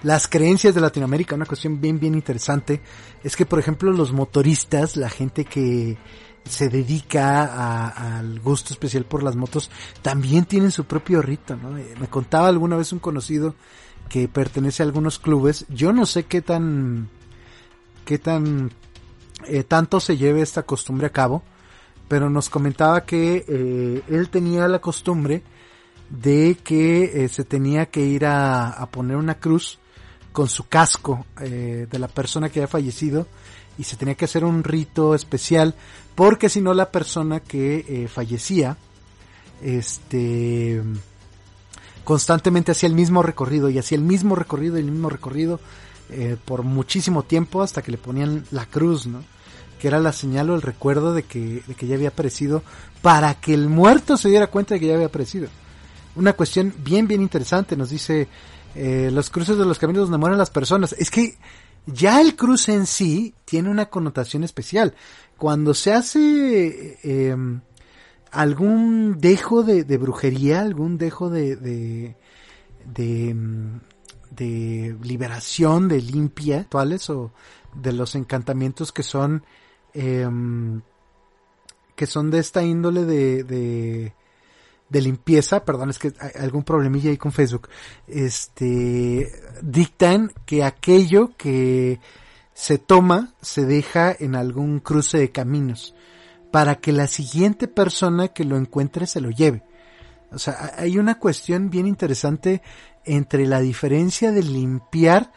las creencias de Latinoamérica. Una cuestión bien, bien interesante es que, por ejemplo, los motoristas, la gente que se dedica al gusto especial por las motos, también tienen su propio rito, ¿no? Eh, me contaba alguna vez un conocido que pertenece a algunos clubes, yo no sé qué tan, qué tan, eh, tanto se lleve esta costumbre a cabo, pero nos comentaba que eh, él tenía la costumbre de que se tenía que ir a, a, poner una cruz con su casco de la persona que había fallecido y se tenía que hacer un rito especial porque si no la persona que eh, fallecía este constantemente hacía el mismo recorrido y hacía el mismo recorrido y el mismo recorrido eh, por muchísimo tiempo hasta que le ponían la cruz, ¿no? Que era la señal o el recuerdo de que, de que ya había aparecido para que el muerto se diera cuenta de que ya había aparecido. Una cuestión bien, bien interesante, nos dice eh, los cruces de los caminos donde mueren las personas. Es que ya el cruce en sí tiene una connotación especial. Cuando se hace eh, algún dejo de, brujería, algún dejo de, de, de, de liberación, de limpia, actuales o de los encantamientos que son eh, que son de esta índole de, de de limpieza, perdón, es que hay algún problemilla ahí con Facebook, este, dictan que aquello que se toma se deja en algún cruce de caminos para que la siguiente persona que lo encuentre se lo lleve. O sea, hay una cuestión bien interesante entre la diferencia de limpiar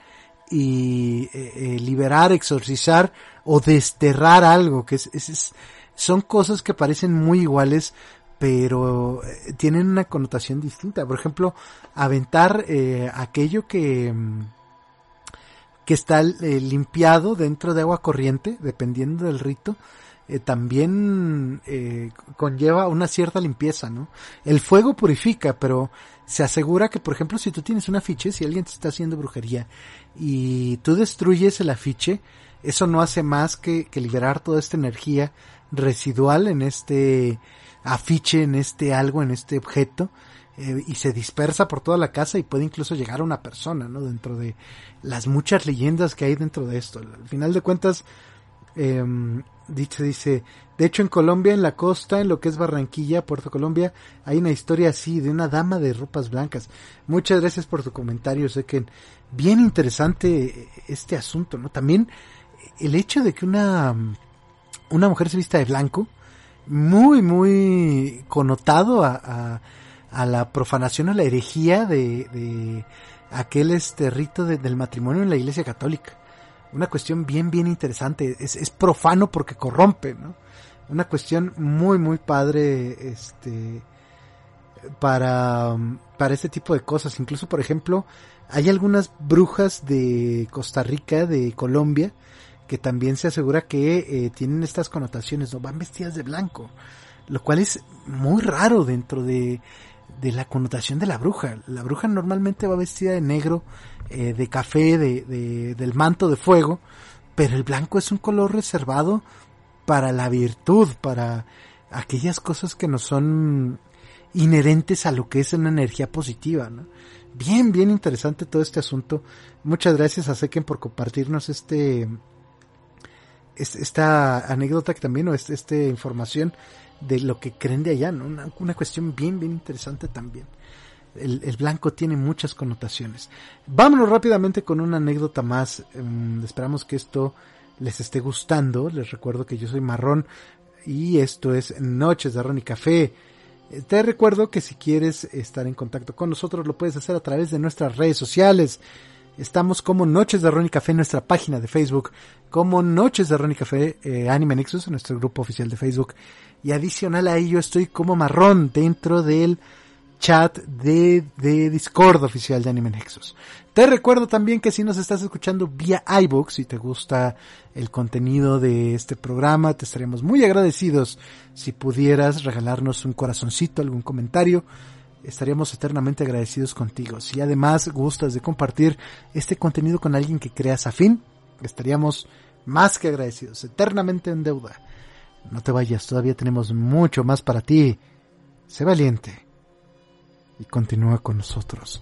y eh, eh, liberar, exorcizar o desterrar algo, que es, es, son cosas que parecen muy iguales, pero eh, tienen una connotación distinta. Por ejemplo, aventar eh, aquello que, mm, que está eh, limpiado dentro de agua corriente, dependiendo del rito, eh, también eh, conlleva una cierta limpieza, ¿no? El fuego purifica, pero se asegura que, por ejemplo, si tú tienes un afiche, si alguien te está haciendo brujería y tú destruyes el afiche, eso no hace más que, que liberar toda esta energía residual en este afiche, en este algo, en este objeto, eh, y se dispersa por toda la casa y puede incluso llegar a una persona, ¿no? Dentro de las muchas leyendas que hay dentro de esto. Al final de cuentas, eh, dice, dice, de hecho en Colombia, en la costa, en lo que es Barranquilla, Puerto Colombia, hay una historia así de una dama de ropas blancas. Muchas gracias por tu comentario, sé que bien interesante este asunto, ¿no? También el hecho de que una, una mujer se vista de blanco, muy, muy connotado a, a, a la profanación, a la herejía de, de aquel este rito de, del matrimonio en la iglesia católica. Una cuestión bien, bien interesante. Es, es profano porque corrompe, ¿no? Una cuestión muy, muy padre, este, para, para este tipo de cosas. Incluso, por ejemplo, hay algunas brujas de Costa Rica, de Colombia, que también se asegura que eh, tienen estas connotaciones, ¿no? Van vestidas de blanco, lo cual es muy raro dentro de, de la connotación de la bruja. La bruja normalmente va vestida de negro, eh, de café, de, de, del manto de fuego, pero el blanco es un color reservado para la virtud, para aquellas cosas que no son inherentes a lo que es una energía positiva. Bien, bien interesante todo este asunto. Muchas gracias a Seken por compartirnos este, esta anécdota que también, o esta información de lo que creen de allá, ¿no? Una, cuestión bien, bien interesante también. El, blanco tiene muchas connotaciones. Vámonos rápidamente con una anécdota más. Em, esperamos que esto les esté gustando. Les recuerdo que yo soy marrón y esto es Noches de Ron y Café. Eh, te recuerdo que si quieres estar en contacto con nosotros lo puedes hacer a través de nuestras redes sociales. Estamos como Noches de Ron y Café en nuestra página de Facebook, como Noches de Ron y Café eh, Anime Nexus, en nuestro grupo oficial de Facebook. Y adicional a ello estoy como marrón dentro del chat de, de Discord oficial de Anime Nexus. Te recuerdo también que si nos estás escuchando vía iBooks y te gusta el contenido de este programa, te estaríamos muy agradecidos si pudieras regalarnos un corazoncito, algún comentario. Estaríamos eternamente agradecidos contigo. Si además gustas de compartir este contenido con alguien que creas afín, estaríamos más que agradecidos, eternamente en deuda. No te vayas, todavía tenemos mucho más para ti. Sé valiente y continúa con nosotros.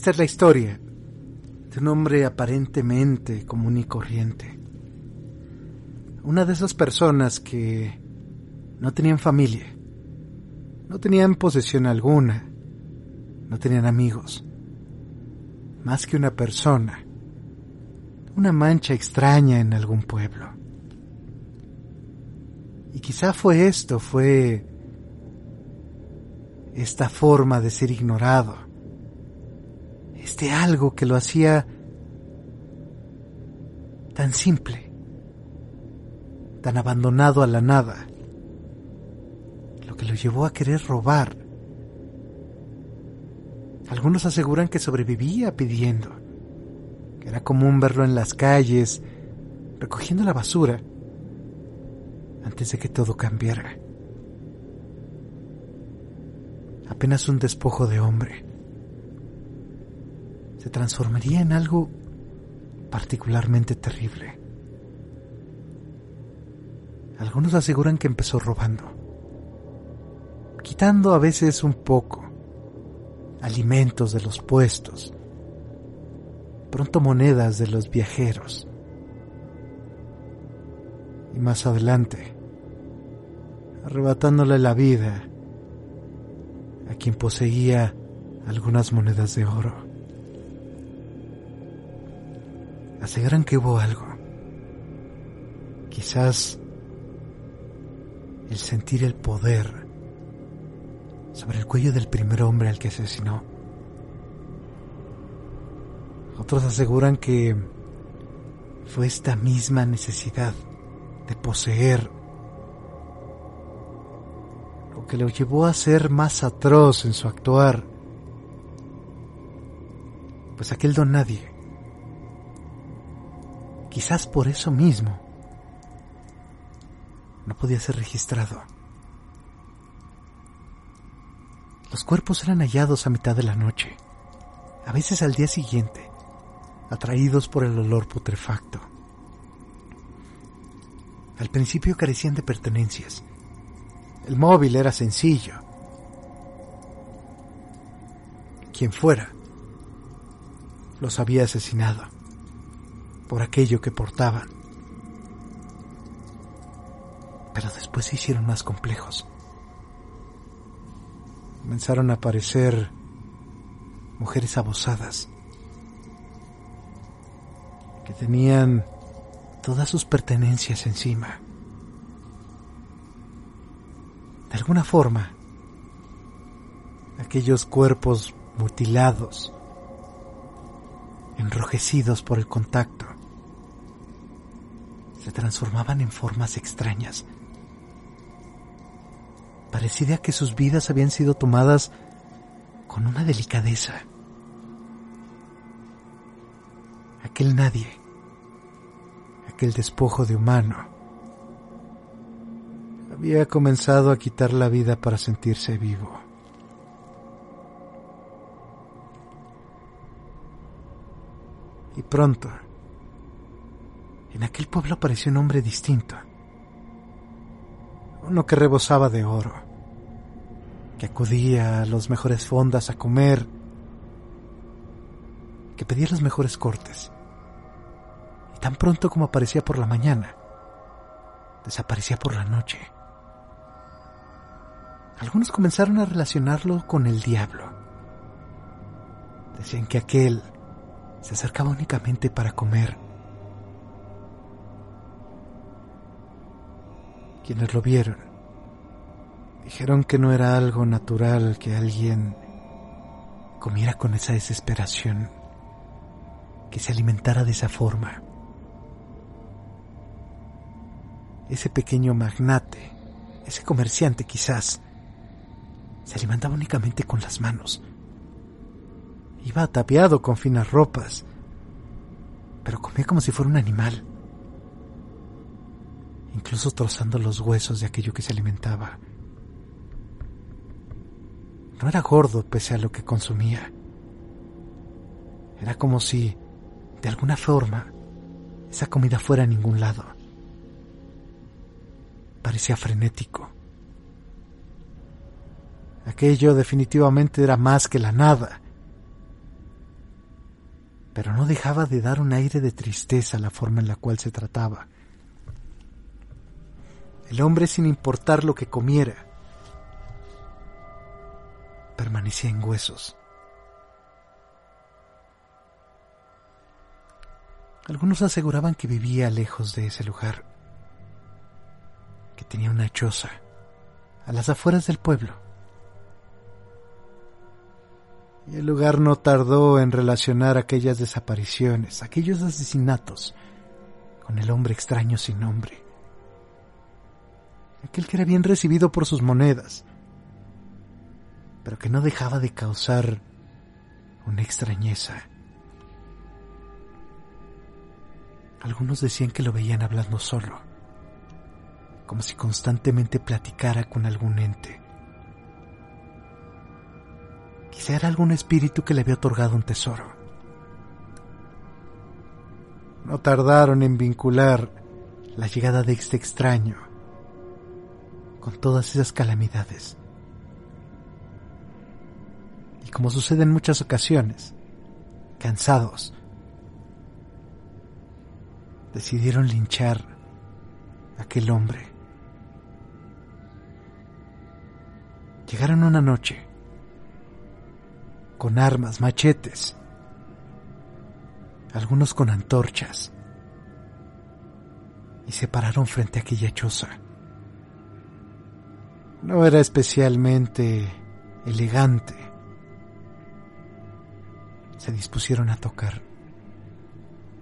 Esta es la historia de un hombre aparentemente común y corriente. Una de esas personas que no tenían familia, no tenían posesión alguna, no tenían amigos, más que una persona, una mancha extraña en algún pueblo. Y quizá fue esto, fue esta forma de ser ignorado, este algo que lo hacía tan simple, tan abandonado a la nada, lo que lo llevó a querer robar. Algunos aseguran que sobrevivía pidiendo, que era común verlo en las calles, recogiendo la basura, antes de que todo cambiara. Apenas un despojo de hombre se transformaría en algo particularmente terrible. Algunos aseguran que empezó robando, quitando a veces un poco alimentos de los puestos, pronto monedas de los viajeros. Y más adelante, arrebatándole la vida a quien poseía algunas monedas de oro. Aseguran que hubo algo. Quizás el sentir el poder sobre el cuello del primer hombre al que asesinó. Otros aseguran que fue esta misma necesidad de poseer lo que lo llevó a ser más atroz en su actuar. Pues aquel don nadie Quizás por eso mismo no podía ser registrado. Los cuerpos eran hallados a mitad de la noche, a veces al día siguiente, atraídos por el olor putrefacto. Al principio carecían de pertenencias. El móvil era sencillo. Quien fuera, los había asesinado por aquello que portaban. Pero después se hicieron más complejos. Comenzaron a aparecer mujeres abusadas que tenían todas sus pertenencias encima. De alguna forma, aquellos cuerpos mutilados, enrojecidos por el contacto, se transformaban en formas extrañas. Parecía que sus vidas habían sido tomadas con una delicadeza. Aquel nadie, aquel despojo de humano, había comenzado a quitar la vida para sentirse vivo. Y pronto, en aquel pueblo apareció un hombre distinto, uno que rebosaba de oro, que acudía a los mejores fondas a comer, que pedía los mejores cortes, y tan pronto como aparecía por la mañana, desaparecía por la noche. Algunos comenzaron a relacionarlo con el diablo. Decían que aquel se acercaba únicamente para comer Quienes lo vieron dijeron que no era algo natural que alguien comiera con esa desesperación, que se alimentara de esa forma. Ese pequeño magnate, ese comerciante quizás, se alimentaba únicamente con las manos. Iba ataviado con finas ropas, pero comía como si fuera un animal incluso trozando los huesos de aquello que se alimentaba. No era gordo pese a lo que consumía. Era como si, de alguna forma, esa comida fuera a ningún lado. Parecía frenético. Aquello definitivamente era más que la nada. Pero no dejaba de dar un aire de tristeza a la forma en la cual se trataba. El hombre, sin importar lo que comiera, permanecía en huesos. Algunos aseguraban que vivía lejos de ese lugar, que tenía una choza a las afueras del pueblo. Y el lugar no tardó en relacionar aquellas desapariciones, aquellos asesinatos, con el hombre extraño sin nombre aquel que era bien recibido por sus monedas, pero que no dejaba de causar una extrañeza. Algunos decían que lo veían hablando solo, como si constantemente platicara con algún ente. Quizá era algún espíritu que le había otorgado un tesoro. No tardaron en vincular la llegada de este extraño con todas esas calamidades. Y como sucede en muchas ocasiones, cansados, decidieron linchar a aquel hombre. Llegaron una noche con armas, machetes, algunos con antorchas, y se pararon frente a aquella choza. No era especialmente elegante. Se dispusieron a tocar.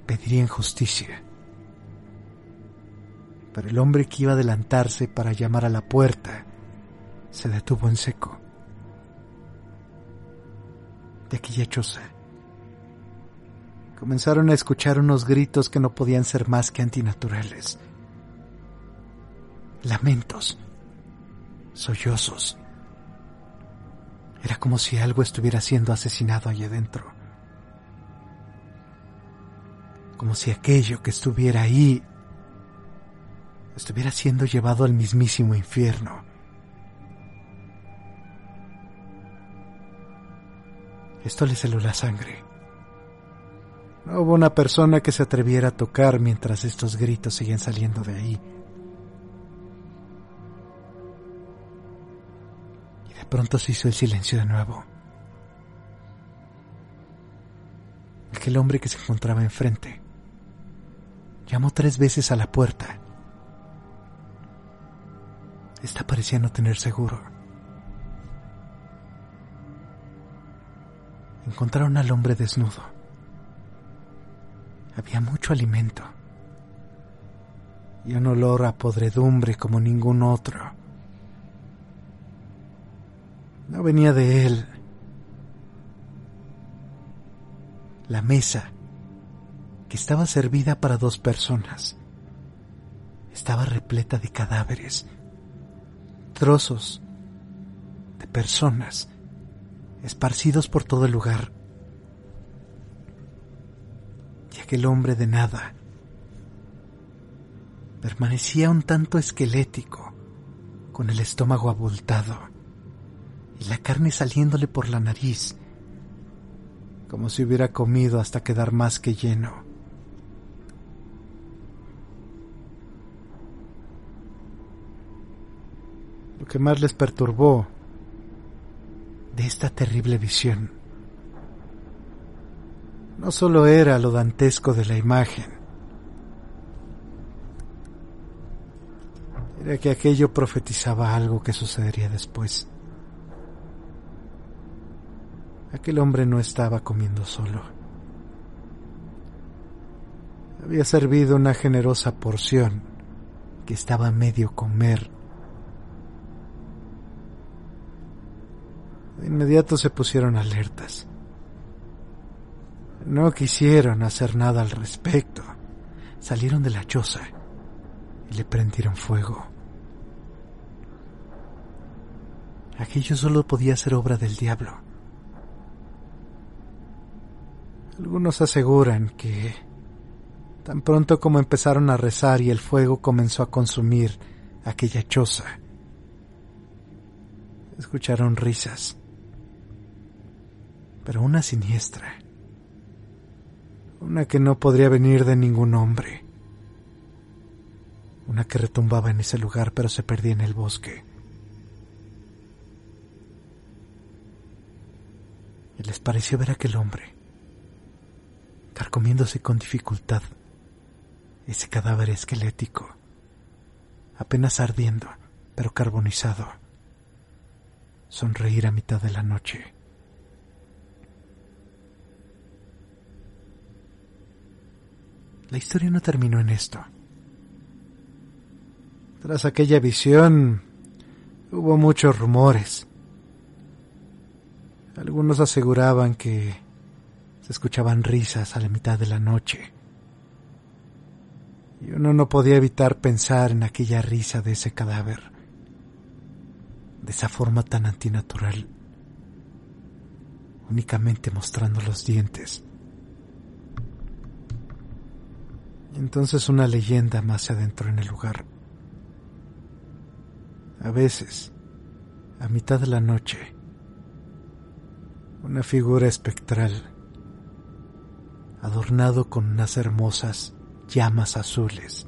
Pedirían justicia. Pero el hombre que iba a adelantarse para llamar a la puerta se detuvo en seco. De aquella choza comenzaron a escuchar unos gritos que no podían ser más que antinaturales. Lamentos sollozos. Era como si algo estuviera siendo asesinado allí adentro. Como si aquello que estuviera ahí estuviera siendo llevado al mismísimo infierno. Esto le heló la sangre. No hubo una persona que se atreviera a tocar mientras estos gritos seguían saliendo de ahí. Pronto se hizo el silencio de nuevo. Aquel hombre que se encontraba enfrente llamó tres veces a la puerta. Esta parecía no tener seguro. Encontraron al hombre desnudo. Había mucho alimento. y un olor a podredumbre como ningún otro. No venía de él. La mesa, que estaba servida para dos personas, estaba repleta de cadáveres, trozos de personas esparcidos por todo el lugar. Y aquel hombre de nada permanecía un tanto esquelético, con el estómago abultado y la carne saliéndole por la nariz, como si hubiera comido hasta quedar más que lleno. Lo que más les perturbó de esta terrible visión no solo era lo dantesco de la imagen, era que aquello profetizaba algo que sucedería después. Aquel hombre no estaba comiendo solo. Había servido una generosa porción que estaba a medio comer De inmediato se pusieron alertas. No quisieron hacer nada al respecto. Salieron de la choza y le prendieron fuego. Aquello solo podía ser obra del diablo. Algunos aseguran que tan pronto como empezaron a rezar y el fuego comenzó a consumir aquella choza, escucharon risas pero una siniestra. Una que no podría venir de ningún hombre. Una que retumbaba en ese lugar pero se perdía en el bosque. Y les pareció ver aquel hombre, carcomiéndose con dificultad ese cadáver esquelético, apenas ardiendo, pero carbonizado, sonreír a mitad de la noche. La historia no terminó en esto. Tras aquella visión hubo muchos rumores. Algunos aseguraban que se escuchaban risas a la mitad de la noche. Y uno no podía evitar pensar en aquella risa de ese cadáver, de esa forma tan antinatural, únicamente mostrando los dientes Entonces una leyenda más se adentró en el lugar. A veces, a mitad de la noche, una figura espectral, adornado con unas hermosas llamas azules,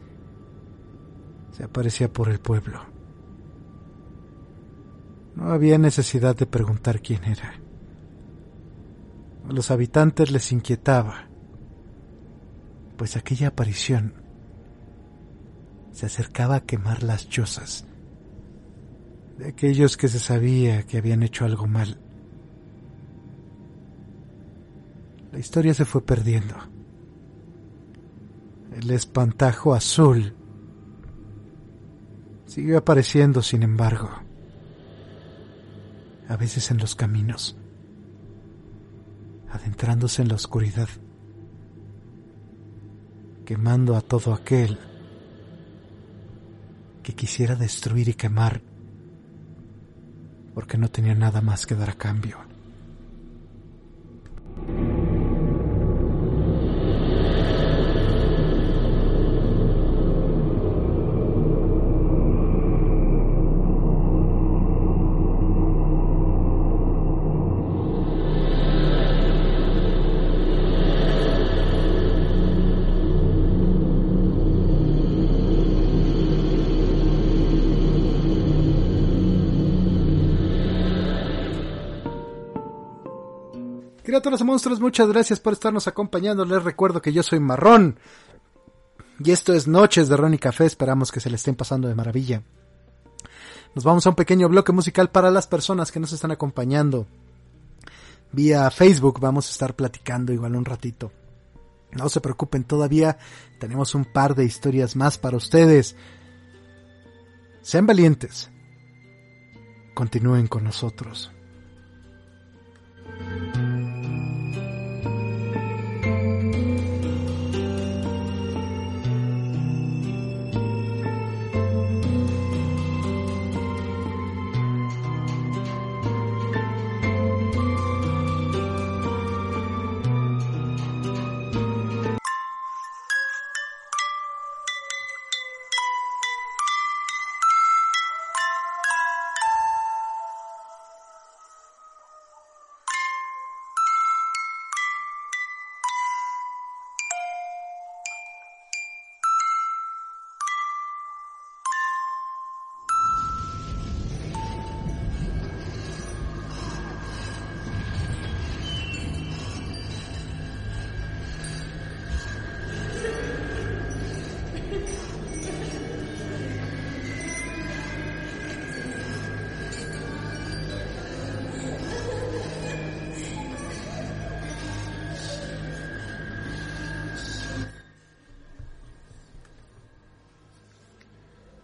se aparecía por el pueblo. No había necesidad de preguntar quién era. A los habitantes les inquietaba pues aquella aparición se acercaba a quemar las chozas de aquellos que se sabía que habían hecho algo mal. La historia se fue perdiendo. El espantajo azul siguió apareciendo, sin embargo, a veces en los caminos, adentrándose en la oscuridad quemando a todo aquel que quisiera destruir y quemar porque no tenía nada más que dar a cambio. Criaturas y monstruos, muchas gracias por estarnos acompañando. Les recuerdo que yo soy Marrón. Y esto es Noches de Ron y Café. Esperamos que se le estén pasando de maravilla. Nos vamos a un pequeño bloque musical para las personas que nos están acompañando. Vía Facebook vamos a estar platicando igual un ratito. No se preocupen, todavía tenemos un par de historias más para ustedes. Sean valientes. Continúen con nosotros.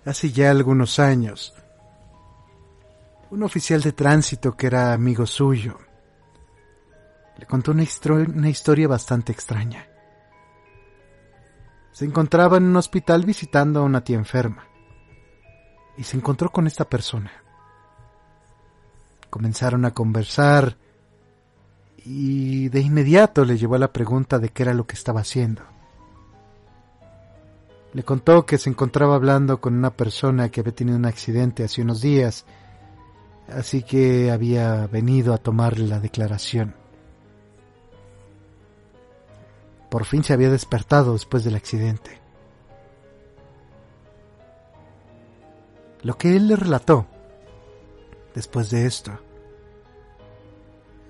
Hace ya algunos años. Un oficial de tránsito que era amigo suyo le contó una, historia bastante extraña. Se encontraba en un hospital visitando a una tía enferma y se encontró con esta persona. Comenzaron a conversar y de inmediato le llevó a la pregunta de qué era lo que estaba haciendo. Le contó que se encontraba hablando con una persona que había tenido un accidente hace unos días, así que había venido a tomarle la declaración. Por fin se había despertado después del accidente. Lo que él le relató después de esto,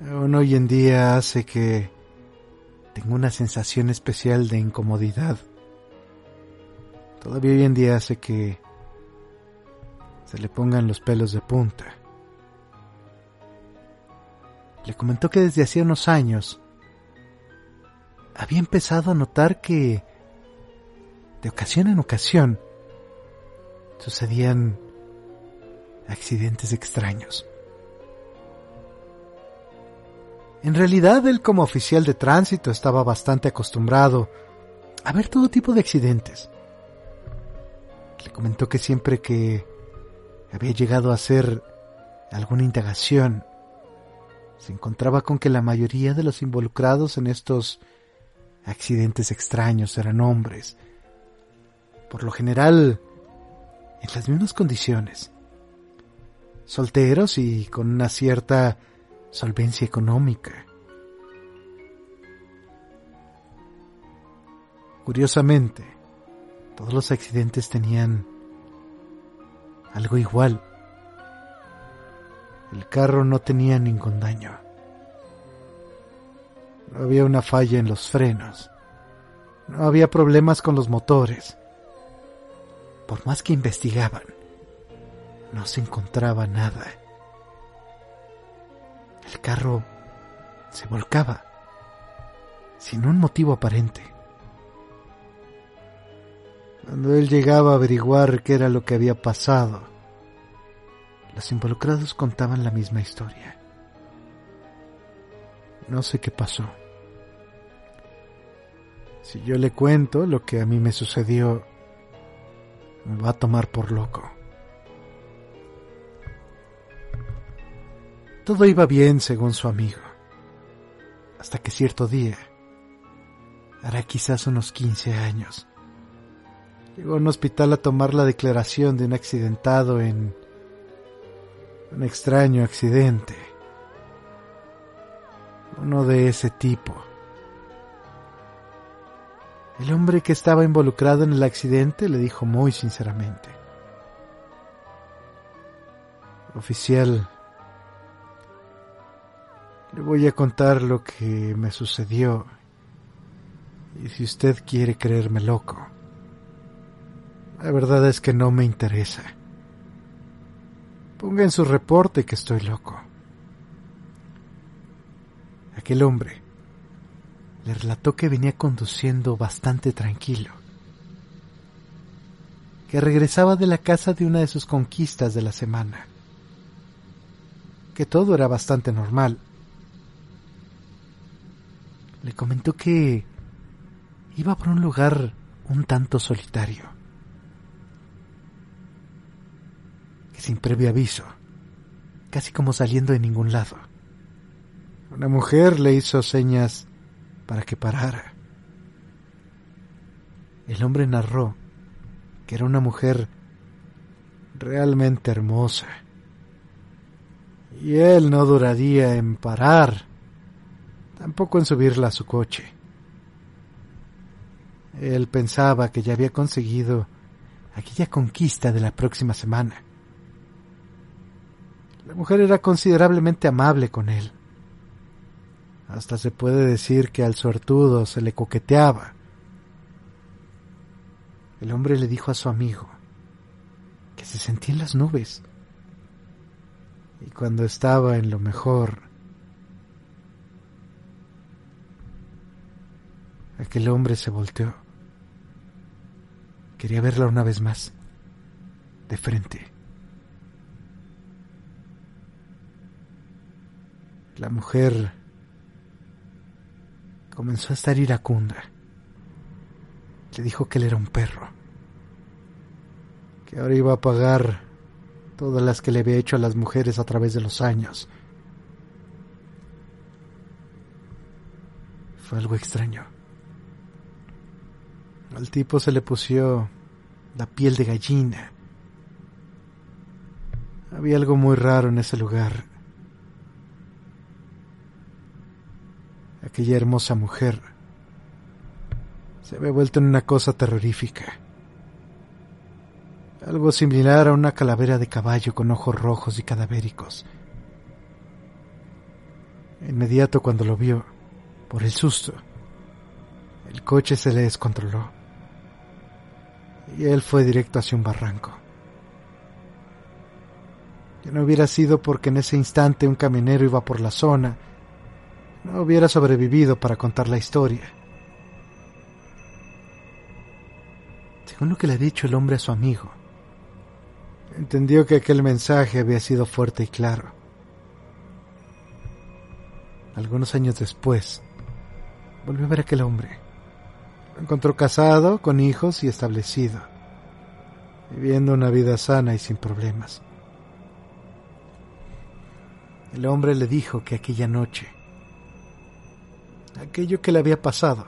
aún hoy en día hace que tengo una sensación especial de incomodidad todavía hoy en día hace que se le pongan los pelos de punta. Le comentó que desde hacía unos años había empezado a notar que de ocasión en ocasión sucedían accidentes extraños. En realidad él como oficial de tránsito estaba bastante acostumbrado a ver todo tipo de accidentes. Le comentó que siempre que había llegado a hacer alguna indagación, se encontraba con que la mayoría de los involucrados en estos accidentes extraños eran hombres. Por lo general, en las mismas condiciones. Solteros y con una cierta solvencia económica. Curiosamente, todos los accidentes tenían algo igual. El carro no tenía ningún daño. No había una falla en los frenos. No había problemas con los motores. Por más que investigaban, no se encontraba nada. El carro se volcaba sin un motivo aparente. Cuando él llegaba a averiguar qué era lo que había pasado, los involucrados contaban la misma historia. No sé qué pasó. Si yo le cuento lo que a mí me sucedió, me va a tomar por loco. Todo iba bien según su amigo, hasta que cierto día, hará quizás unos 15 años, Llegó a un hospital a tomar la declaración de un accidentado en un extraño accidente. Uno de ese tipo. El hombre que estaba involucrado en el accidente le dijo muy sinceramente. Oficial, le voy a contar lo que me sucedió. Y si usted quiere creerme loco, la verdad es que no me interesa. Ponga en su reporte que estoy loco. Aquel hombre le relató que venía conduciendo bastante tranquilo, que regresaba de la casa de una de sus conquistas de la semana, que todo era bastante normal. Le comentó que iba por un lugar un tanto solitario, que sin previo aviso, casi como saliendo de ningún lado, una mujer le hizo señas para que parara. El hombre narró que era una mujer realmente hermosa. Y él no duraría en parar, tampoco en subirla a su coche. Él pensaba que ya había conseguido aquella conquista de la próxima semana. Mujer era considerablemente amable con él. Hasta se puede decir que al suertudo se le coqueteaba. El hombre le dijo a su amigo que se sentía en las nubes. Y cuando estaba en lo mejor, aquel hombre se volteó. Quería verla una vez más, de frente. La mujer comenzó a estar iracunda. Le dijo que él era un perro, que ahora iba a pagar todas las que le había hecho a las mujeres a través de los años. Fue algo extraño. Al tipo se le pusió la piel de gallina. Había algo muy raro en ese lugar. Aquella hermosa mujer se había vuelto en una cosa terrorífica. Algo similar a una calavera de caballo con ojos rojos y cadavéricos. Inmediato cuando lo vio, por el susto, el coche se le descontroló y él fue directo hacia un barranco. Que no hubiera sido porque en ese instante un camionero iba por la zona no hubiera sobrevivido para contar la historia. Según lo que le ha dicho el hombre a su amigo, entendió que aquel mensaje había sido fuerte y claro. Algunos años después, volvió a ver a aquel hombre. Lo encontró casado, con hijos y establecido, viviendo una vida sana y sin problemas. El hombre le dijo que aquella noche aquello que le había pasado.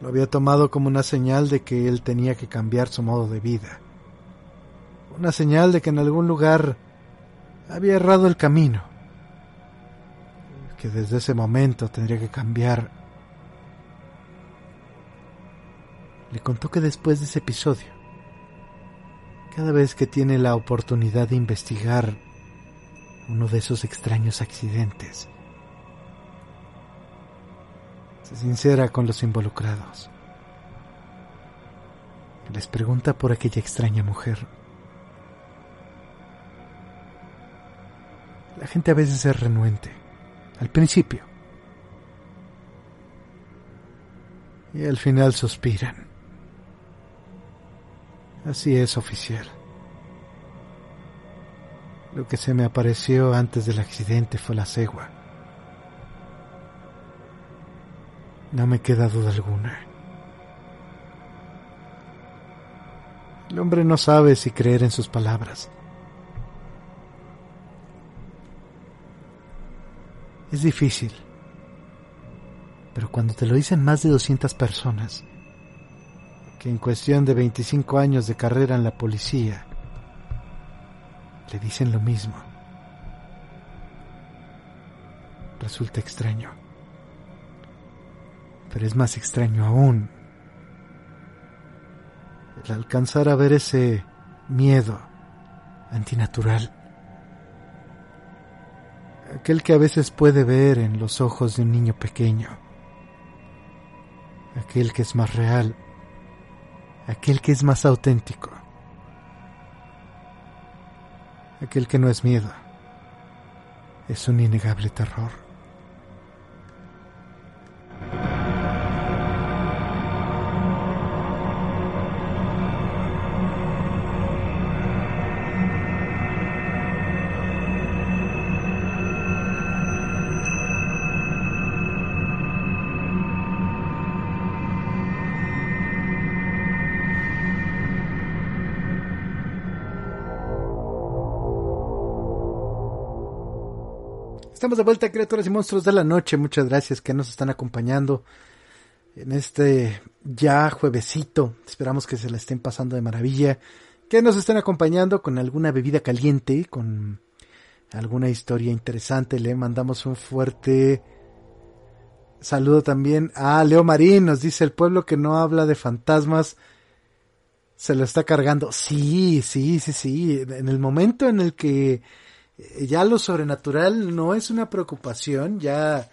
Lo había tomado como una señal de que él tenía que cambiar su modo de vida. Una señal de que en algún lugar había errado el camino. Que desde ese momento tendría que cambiar. Le contó que después de ese episodio, cada vez que tiene la oportunidad de investigar uno de esos extraños accidentes, se sincera con los involucrados. Les pregunta por aquella extraña mujer. La gente a veces es renuente, al principio. Y al final suspiran. Así es oficial. Lo que se me apareció antes del accidente fue la cegua. No me queda duda alguna. El hombre no sabe si creer en sus palabras. Es difícil, pero cuando te lo dicen más de 200 personas, que en cuestión de 25 años de carrera en la policía, le dicen lo mismo, resulta extraño pero es más extraño aún. El alcanzar a ver ese miedo antinatural, aquel que a veces puede ver en los ojos de un niño pequeño, aquel que es más real, aquel que es más auténtico, aquel que no es miedo, es un innegable terror. Estamos de vuelta, criaturas y monstruos de la noche. Muchas gracias que nos están acompañando en este ya juevesito. Esperamos que se la estén pasando de maravilla. Que nos estén acompañando con alguna bebida caliente, con alguna historia interesante. Le mandamos un fuerte saludo también a Leo Marín. Nos dice el pueblo que no habla de fantasmas se lo está cargando. Sí, sí, sí, sí. En el momento en el que ya lo sobrenatural no es una preocupación, ya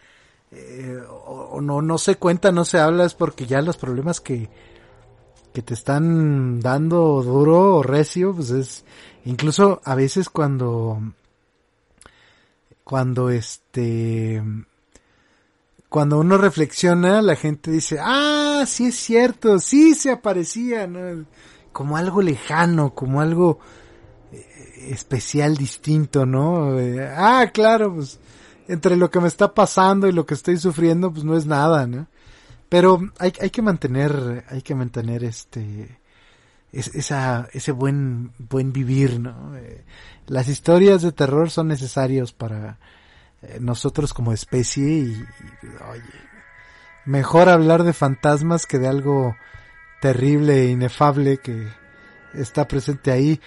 eh, o, no, no se cuenta, no se habla, es porque ya los problemas que, que te están dando duro o recio, pues es, incluso a veces cuando, cuando este, cuando uno reflexiona, la gente dice, ah, sí es cierto, sí se aparecía, ¿no? como algo lejano, como algo eh, especial, distinto, ¿no? Eh, ah, claro, pues entre lo que me está pasando y lo que estoy sufriendo, pues no es nada, ¿no? Pero hay, hay que mantener, hay que mantener este, esa, ese buen, buen vivir, ¿no? Eh, las historias de terror son necesarios para nosotros como especie y, y, oye, mejor hablar de fantasmas que de algo terrible e inefable que está presente ahí.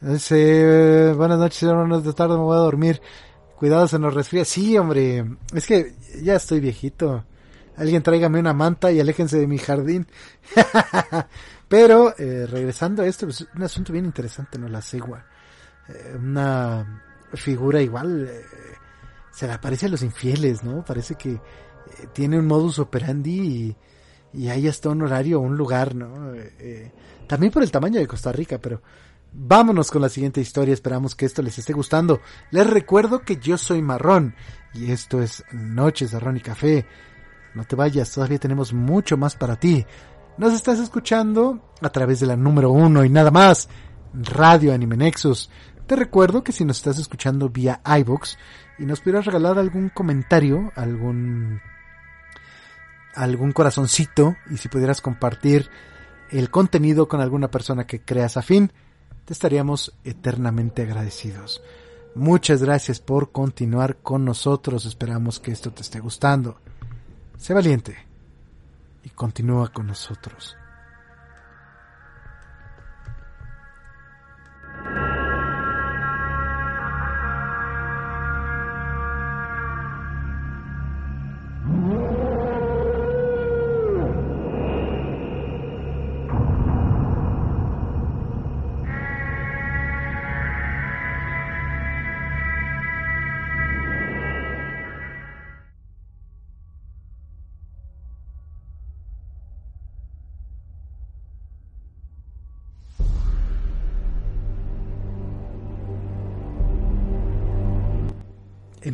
Buenas noches, buenas de tarde, me voy a dormir. Cuidado, se nos resfría. Sí, hombre, es que ya estoy viejito. Alguien tráigame una manta y aléjense de mi jardín. Pero, eh, regresando a esto, es pues, un asunto bien interesante, ¿no? La cegua. Eh, una figura igual, eh, se le aparece a los infieles, ¿no? Parece que tiene un modus operandi y y ahí está un horario, un lugar, ¿no? Eh, eh, también por el tamaño de Costa Rica, pero vámonos con la siguiente historia, esperamos que esto les esté gustando. Les recuerdo que yo soy Marrón y esto es Noches de y Café. No te vayas, todavía tenemos mucho más para ti. Nos estás escuchando a través de la número uno y nada más, Radio Anime Nexus. Te recuerdo que si nos estás escuchando vía iBox y nos pudieras regalar algún comentario, algún algún corazoncito y si pudieras compartir el contenido con alguna persona que creas afín, te estaríamos eternamente agradecidos. Muchas gracias por continuar con nosotros, esperamos que esto te esté gustando. Sé valiente y continúa con nosotros.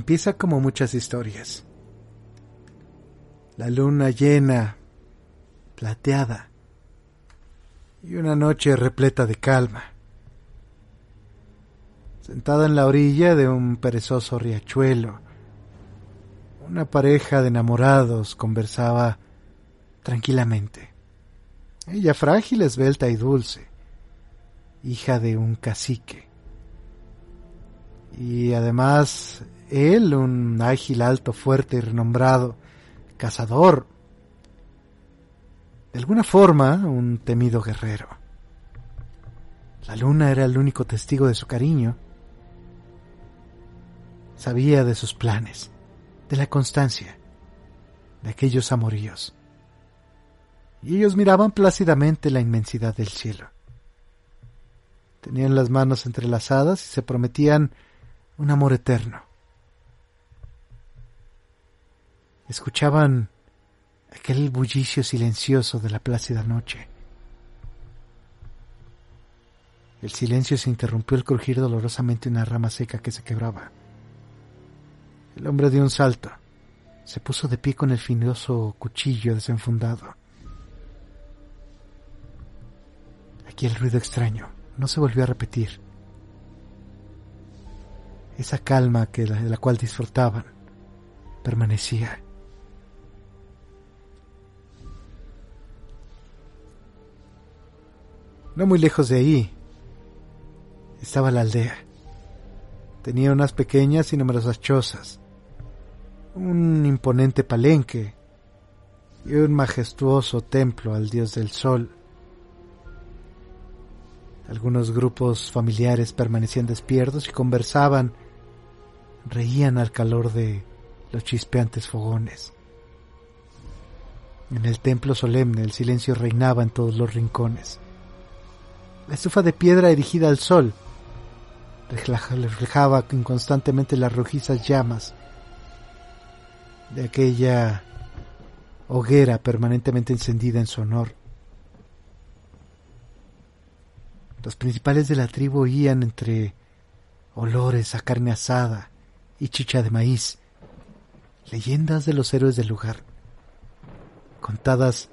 Empieza como muchas historias. La luna llena, plateada, y una noche repleta de calma. Sentada en la orilla de un perezoso riachuelo, una pareja de enamorados conversaba tranquilamente. Ella frágil, esbelta y dulce, hija de un cacique. Y además él, un ágil, alto, fuerte y renombrado cazador. De alguna forma, un temido guerrero. La luna era el único testigo de su cariño. Sabía de sus planes, de la constancia, de aquellos amoríos. Y ellos miraban plácidamente la inmensidad del cielo. Tenían las manos entrelazadas y se prometían un amor eterno. Escuchaban aquel bullicio silencioso de la plácida noche. El silencio se interrumpió al crujir dolorosamente una rama seca que se quebraba. El hombre dio un salto. Se puso de pie con el finoso cuchillo desenfundado. Aquí el ruido extraño no se volvió a repetir. Esa calma que de la cual disfrutaban permanecía. No muy lejos de ahí estaba la aldea. Tenía unas pequeñas y numerosas chozas, un imponente palenque y un majestuoso templo al dios del sol. Algunos grupos familiares permanecían despiertos y conversaban, reían al calor de los chispeantes fogones. En el templo solemne el silencio reinaba en todos los rincones. La estufa de piedra erigida al sol reflejaba inconstantemente las rojizas llamas de aquella hoguera permanentemente encendida en su honor. Los principales de la tribu oían entre olores a carne asada y chicha de maíz, leyendas de los héroes del lugar, contadas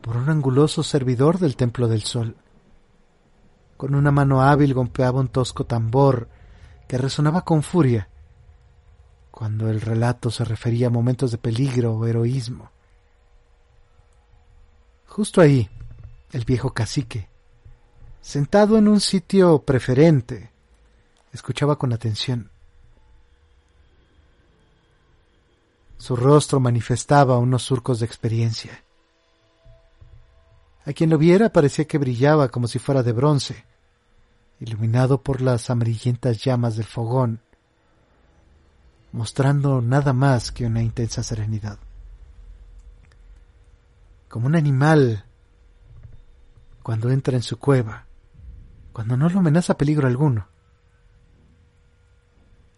por un anguloso servidor del Templo del Sol. Con una mano hábil golpeaba un tosco tambor que resonaba con furia cuando el relato se refería a momentos de peligro o heroísmo. Justo ahí, el viejo cacique, sentado en un sitio preferente, escuchaba con atención. Su rostro manifestaba unos surcos de experiencia. A quien lo viera parecía que brillaba como si fuera de bronce, iluminado por las amarillentas llamas del fogón, mostrando nada más que una intensa serenidad. Como un animal cuando entra en su cueva, cuando no lo amenaza peligro alguno.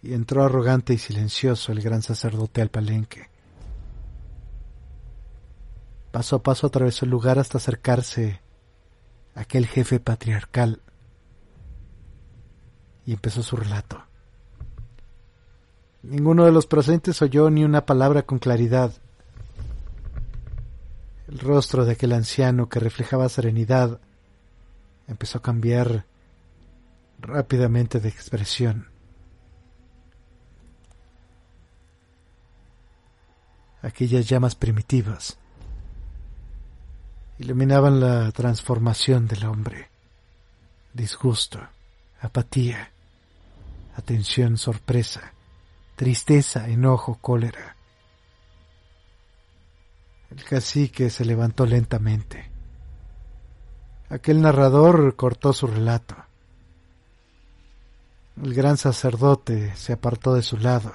Y entró arrogante y silencioso el gran sacerdote al palenque. Paso a paso atravesó el lugar hasta acercarse a aquel jefe patriarcal y empezó su relato. Ninguno de los presentes oyó ni una palabra con claridad. El rostro de aquel anciano que reflejaba serenidad empezó a cambiar rápidamente de expresión. Aquellas llamas primitivas iluminaban la transformación del hombre. Disgusto, apatía, atención, sorpresa, tristeza, enojo, cólera. El cacique se levantó lentamente. Aquel narrador cortó su relato. El gran sacerdote se apartó de su lado.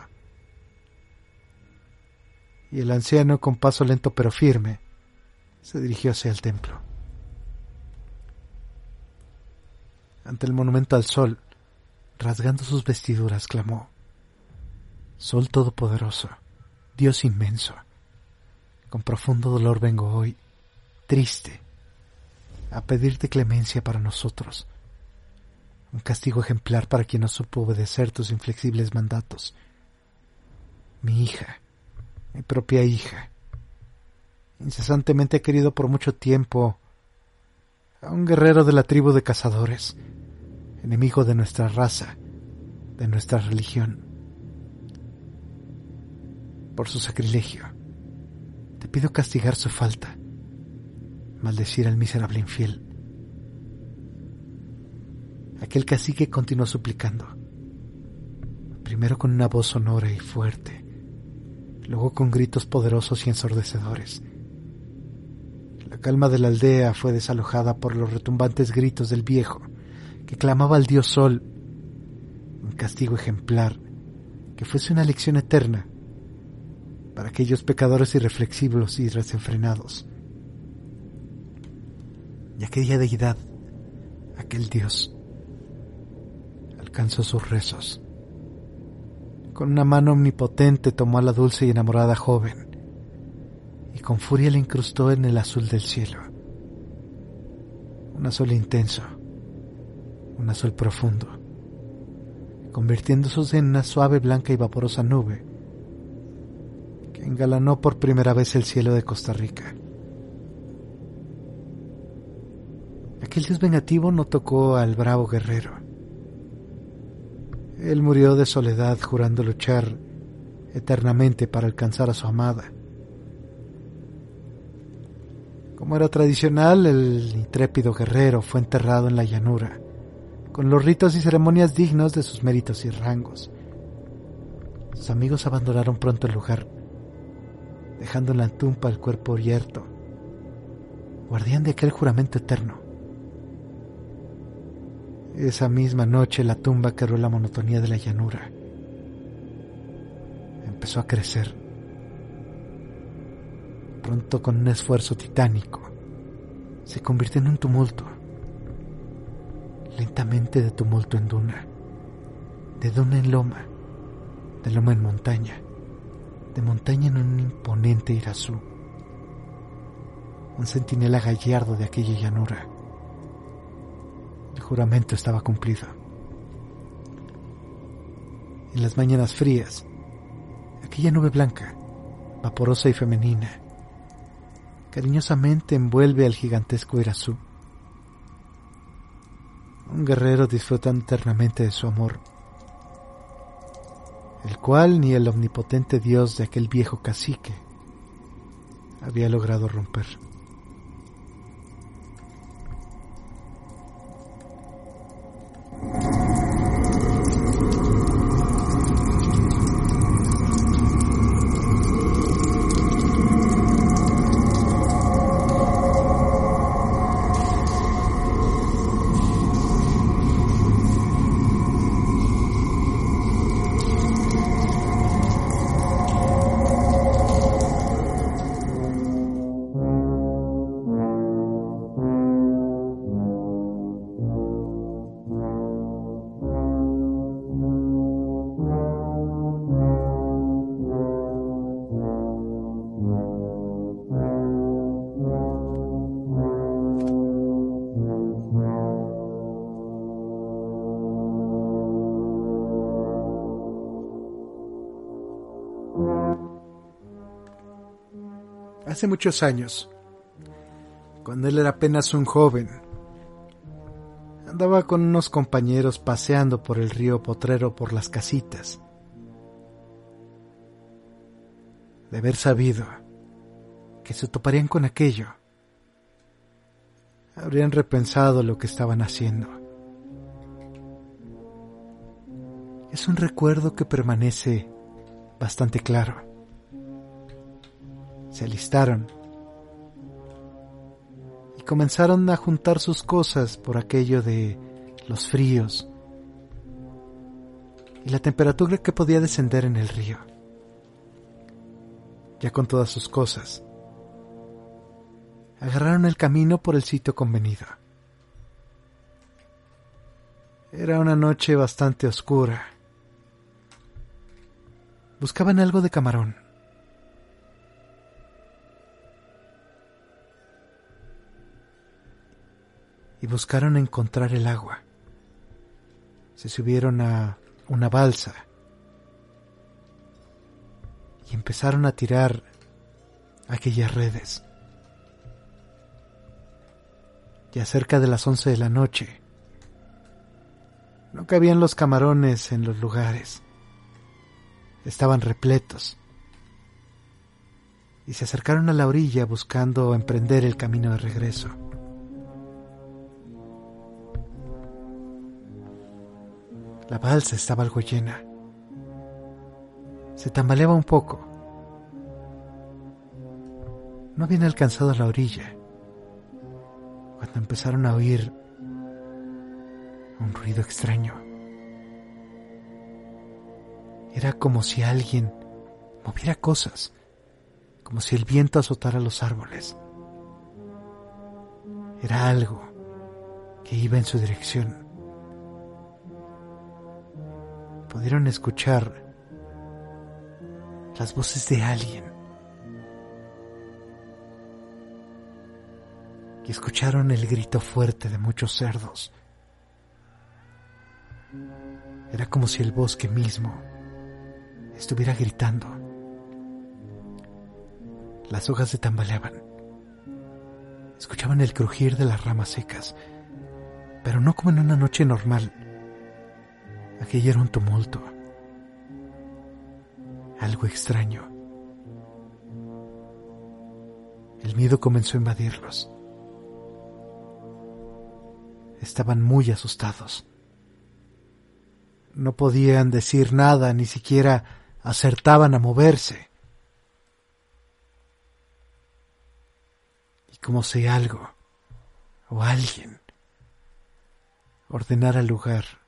Y el anciano, con paso lento pero firme, se dirigió hacia el templo. Ante el monumento al sol, rasgando sus vestiduras, clamó, Sol Todopoderoso, Dios inmenso, con profundo dolor vengo hoy, triste, a pedirte clemencia para nosotros, un castigo ejemplar para quien no supo obedecer tus inflexibles mandatos. Mi hija, mi propia hija, incesantemente ha querido por mucho tiempo a un guerrero de la tribu de cazadores, enemigo de nuestra raza, de nuestra religión. Por su sacrilegio, te pido castigar su falta maldecir al miserable infiel. Aquel cacique continuó suplicando, primero con una voz sonora y fuerte, luego con gritos poderosos y ensordecedores. Calma de la aldea fue desalojada por los retumbantes gritos del viejo, que clamaba al dios sol, un castigo ejemplar, que fuese una lección eterna para aquellos pecadores irreflexivos y desenfrenados y aquella deidad, aquel Dios, alcanzó sus rezos. Con una mano omnipotente tomó a la dulce y enamorada joven con furia la incrustó en el azul del cielo. Un azul intenso, un azul profundo, convirtiéndose en una suave, blanca y vaporosa nube que engalanó por primera vez el cielo de Costa Rica. Aquel dios vengativo no tocó al bravo guerrero. Él murió de soledad jurando luchar eternamente para alcanzar a su amada. Como era tradicional, el intrépido guerrero fue enterrado en la llanura, con los ritos y ceremonias dignos de sus méritos y rangos. Sus amigos abandonaron pronto el lugar, dejando en la tumba el cuerpo yerto, guardián de aquel juramento eterno. Esa misma noche la tumba quebró la monotonía de la llanura. Empezó a crecer. Pronto con un esfuerzo titánico, se convirtió en un tumulto. Lentamente de tumulto en duna, de duna en loma, de loma en montaña de montaña en un imponente Irazú, un centinela gallardo de aquella llanura. El juramento estaba cumplido. En las mañanas frías, aquella nube blanca, vaporosa y femenina, cariñosamente envuelve al gigantesco Irazú. Un guerrero disfruta eternamente de su amor el cual ni el omnipotente dios de aquel viejo cacique había logrado romper. Muchos años, cuando él era apenas un joven. Andaba con unos compañeros paseando por el río Potrero por las casitas. De haber sabido que se toparían con aquello, habrían repensado lo que estaban haciendo. Es un recuerdo que permanece bastante claro se alistaron y comenzaron a juntar sus cosas por aquello de los fríos y la temperatura que podía descender en el río. Ya con todas sus cosas, agarraron el camino por el sitio convenido. Era una noche bastante oscura. Buscaban algo de camarón. Y buscaron encontrar el agua. Se subieron a una balsa y empezaron a tirar aquellas redes. Ya cerca de las once de la noche, no cabían los camarones en los lugares. Estaban repletos. Y se acercaron a la orilla buscando emprender el camino de regreso. La balsa estaba algo llena. Se tambaleaba un poco. No habían alcanzado la orilla cuando empezaron a oír un ruido extraño. Era como si alguien moviera cosas, como si el viento azotara los árboles. Era algo que iba en su dirección pudieron escuchar las voces de alguien. Y escucharon el grito fuerte de muchos cerdos. Era como si el bosque mismo estuviera gritando. Las hojas se tambaleaban. Escuchaban el crujir de las ramas secas, pero no como en una noche normal Aquello era un tumulto, algo extraño. El miedo comenzó a invadirlos. Estaban muy asustados. No podían decir nada, ni siquiera acertaban a moverse. como si algo o alguien ordenara el lugar,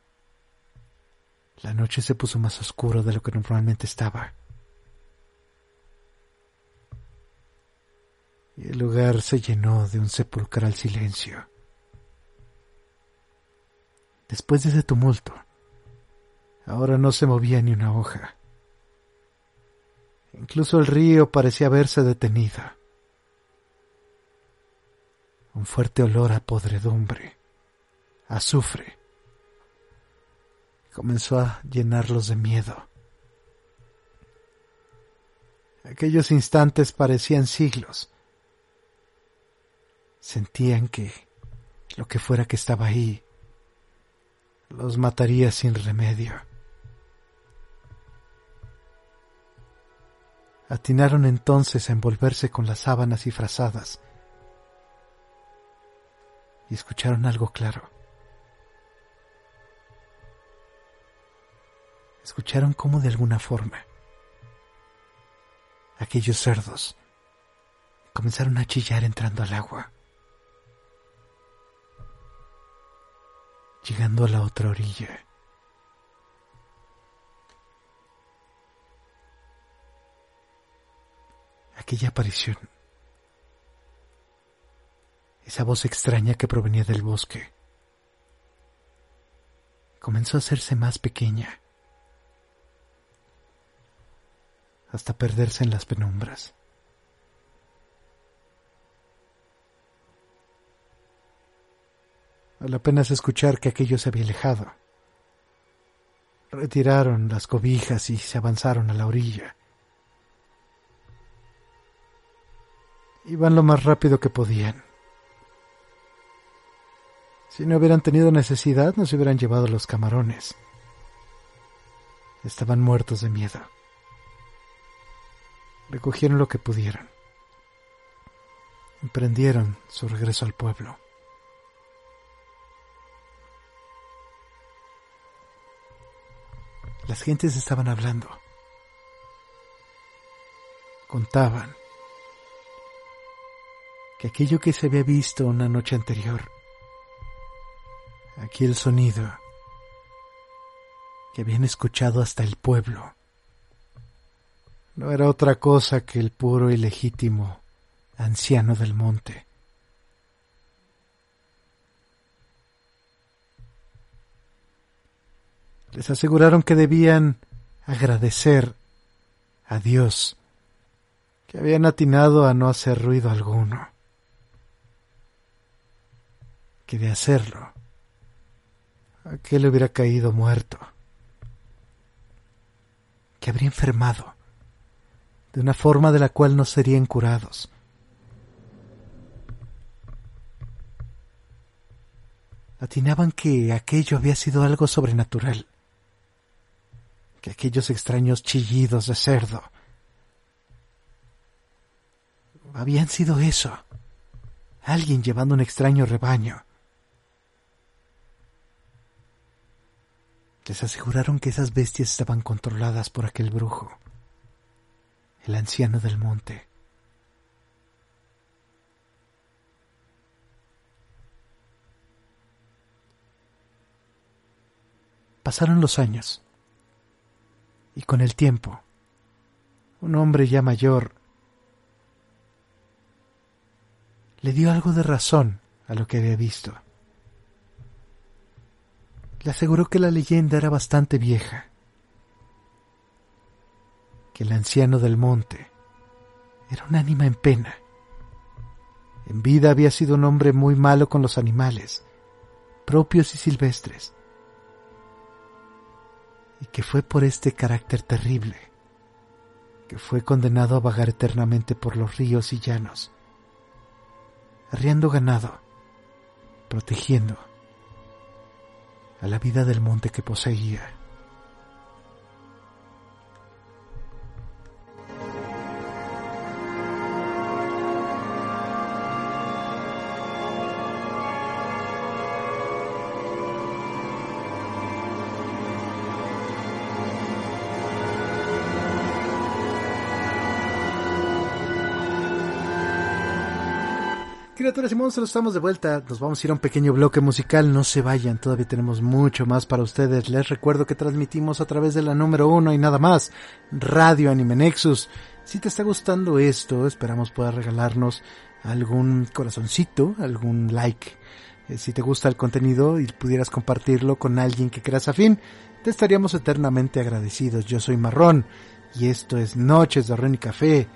la noche se puso más oscuro de lo que normalmente estaba. Y el lugar se llenó de un sepulcral silencio. Después de ese tumulto, ahora no se movía ni una hoja. Incluso el río parecía haberse detenido. Un fuerte olor a podredumbre, azufre, comenzó a llenarlos de miedo. Aquellos instantes parecían siglos. Sentían que lo que fuera que estaba ahí los mataría sin remedio. Atinaron entonces a envolverse con las sábanas y frazadas y escucharon algo claro. Escucharon cómo de alguna forma aquellos cerdos comenzaron a chillar entrando al agua, llegando a la otra orilla. Aquella aparición, esa voz extraña que provenía del bosque, comenzó a hacerse más pequeña hasta perderse en las penumbras. Al apenas escuchar que aquello se había alejado, retiraron las cobijas y se avanzaron a la orilla. Iban lo más rápido que podían. Si no hubieran tenido necesidad, no se hubieran llevado los camarones. Estaban muertos de miedo recogieron lo que pudieron. Emprendieron su regreso al pueblo. Las gentes estaban hablando. Contaban que aquello que se había visto una noche anterior, aquel sonido que habían escuchado hasta el pueblo, no era otra cosa que el puro y legítimo anciano del monte. Les aseguraron que debían agradecer a Dios que habían atinado a no hacer ruido alguno, que de hacerlo, aquel hubiera caído muerto, que habría enfermado, de una forma de la cual no serían curados. Atinaban que aquello había sido algo sobrenatural, que aquellos extraños chillidos de cerdo habían sido eso, alguien llevando un extraño rebaño. Les aseguraron que esas bestias estaban controladas por aquel brujo el anciano del monte. Pasaron los años y con el tiempo, un hombre ya mayor le dio algo de razón a lo que había visto. Le aseguró que la leyenda era bastante vieja que el anciano del monte era un ánima en pena. En vida había sido un hombre muy malo con los animales, propios y silvestres, y que fue por este carácter terrible que fue condenado a vagar eternamente por los ríos y llanos, arriando ganado, protegiendo a la vida del monte que poseía. Criaturas y monstruos, estamos de vuelta. Nos vamos a ir a un pequeño bloque musical. No se vayan, todavía tenemos mucho más para ustedes. Les recuerdo que transmitimos a través de la número uno y nada más, Radio Anime Nexus. Si te está gustando esto, esperamos poder regalarnos algún corazoncito, algún like. Eh, si te gusta el contenido y pudieras compartirlo con alguien que creas afín, te estaríamos eternamente agradecidos. Yo soy Marrón y esto es Noches de Ren y Café.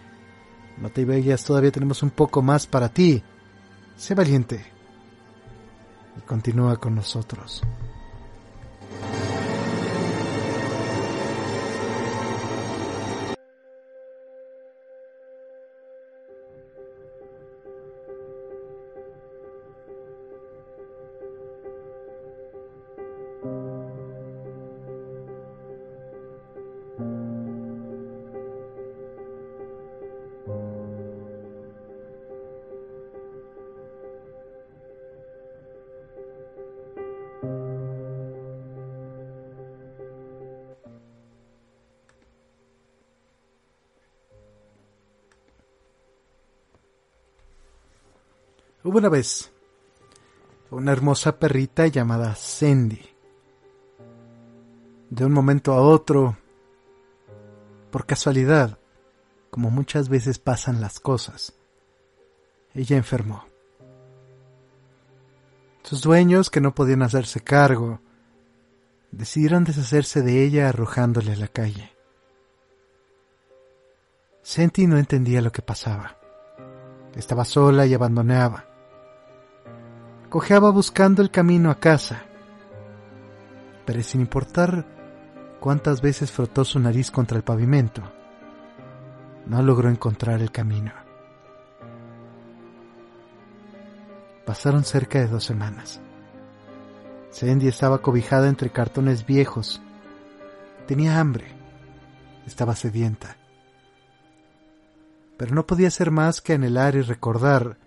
No te vayas, todavía tenemos un poco más para ti. Sé valiente y continúa con nosotros. Vez una hermosa perrita llamada Sandy. De un momento a otro, por casualidad, como muchas veces pasan las cosas, ella enfermó. Sus dueños, que no podían hacerse cargo, decidieron deshacerse de ella arrojándole a la calle. Sandy no entendía lo que pasaba. Estaba sola y abandonada cojeaba buscando el camino a casa. Pero sin importar cuántas veces frotó su nariz contra el pavimento, no logró encontrar el camino. Pasaron cerca de dos semanas. Sandy estaba cobijada entre cartones viejos. Tenía hambre. Estaba sedienta. Pero no podía hacer más que anhelar y recordar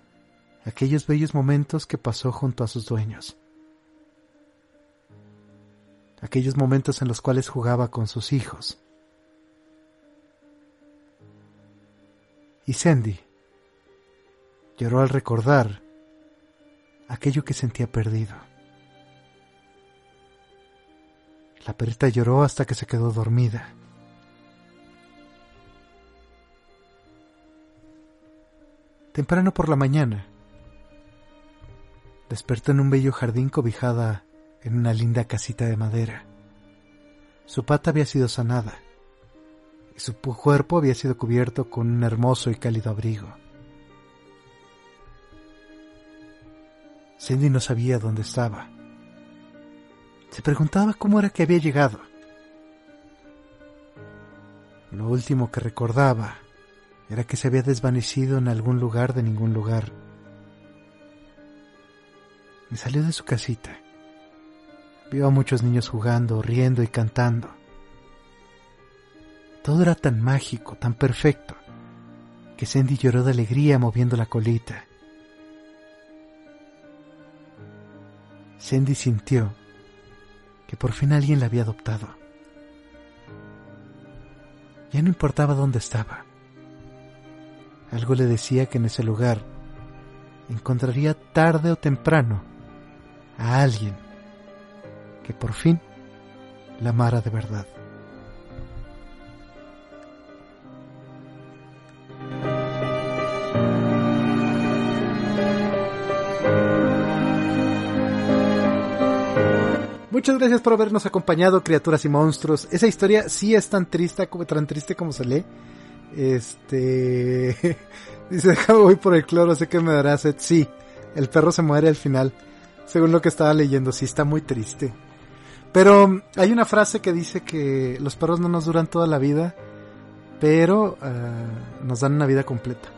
aquellos bellos momentos que pasó junto a sus dueños, aquellos momentos en los cuales jugaba con sus hijos. Y Sandy lloró al recordar aquello que sentía perdido. La perrita lloró hasta que se quedó dormida. Temprano por la mañana, despertó en un bello jardín cobijada en una linda casita de madera. Su pata había sido sanada y su cuerpo había sido cubierto con un hermoso y cálido abrigo. Cindy no sabía dónde estaba. Se preguntaba cómo era que había llegado. Lo último que recordaba era que se había desvanecido en algún lugar de ningún lugar salió de su casita. Vio a muchos niños jugando, riendo y cantando. Todo era tan mágico, tan perfecto, que Sandy lloró de alegría moviendo la colita. Sandy sintió que por fin alguien la había adoptado. Ya no importaba dónde estaba. Algo le decía que en ese lugar encontraría tarde o temprano a alguien que por fin la amara de verdad. Muchas gracias por habernos acompañado, criaturas y monstruos. Esa historia sí es tan triste tan triste como se lee. Este. Dice, voy por el cloro, sé que me dará sed. Sí, el perro se muere al final según lo que estaba leyendo, sí está muy triste. Pero hay una frase que dice que los perros no nos duran toda la vida, pero uh, nos dan una vida completa.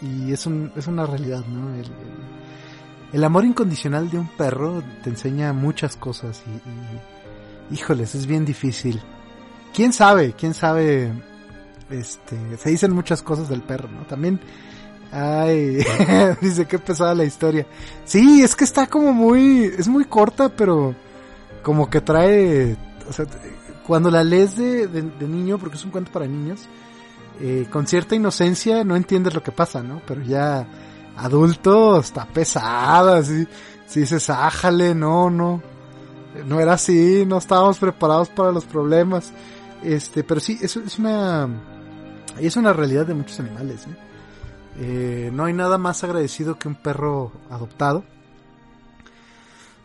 Y es, un, es una realidad, ¿no? El, el, amor incondicional de un perro te enseña muchas cosas y, y, híjoles, es bien difícil. ¿Quién sabe? ¿Quién sabe? Este, se dicen muchas cosas del perro, ¿no? También Ay, dice que pesada la historia. Sí, es que está como muy, es muy corta, pero como que trae, o sea, cuando la lees de, de, niño, porque es un cuento para niños, eh, con cierta inocencia no entiendes lo que pasa, ¿no? Pero ya adulto está pesada, así, si dices, ájale, no, no, no era así, no estábamos preparados para los problemas, este, pero sí, eso es una, es una realidad de muchos animales, ¿eh? Eh, no hay nada más agradecido que un perro adoptado.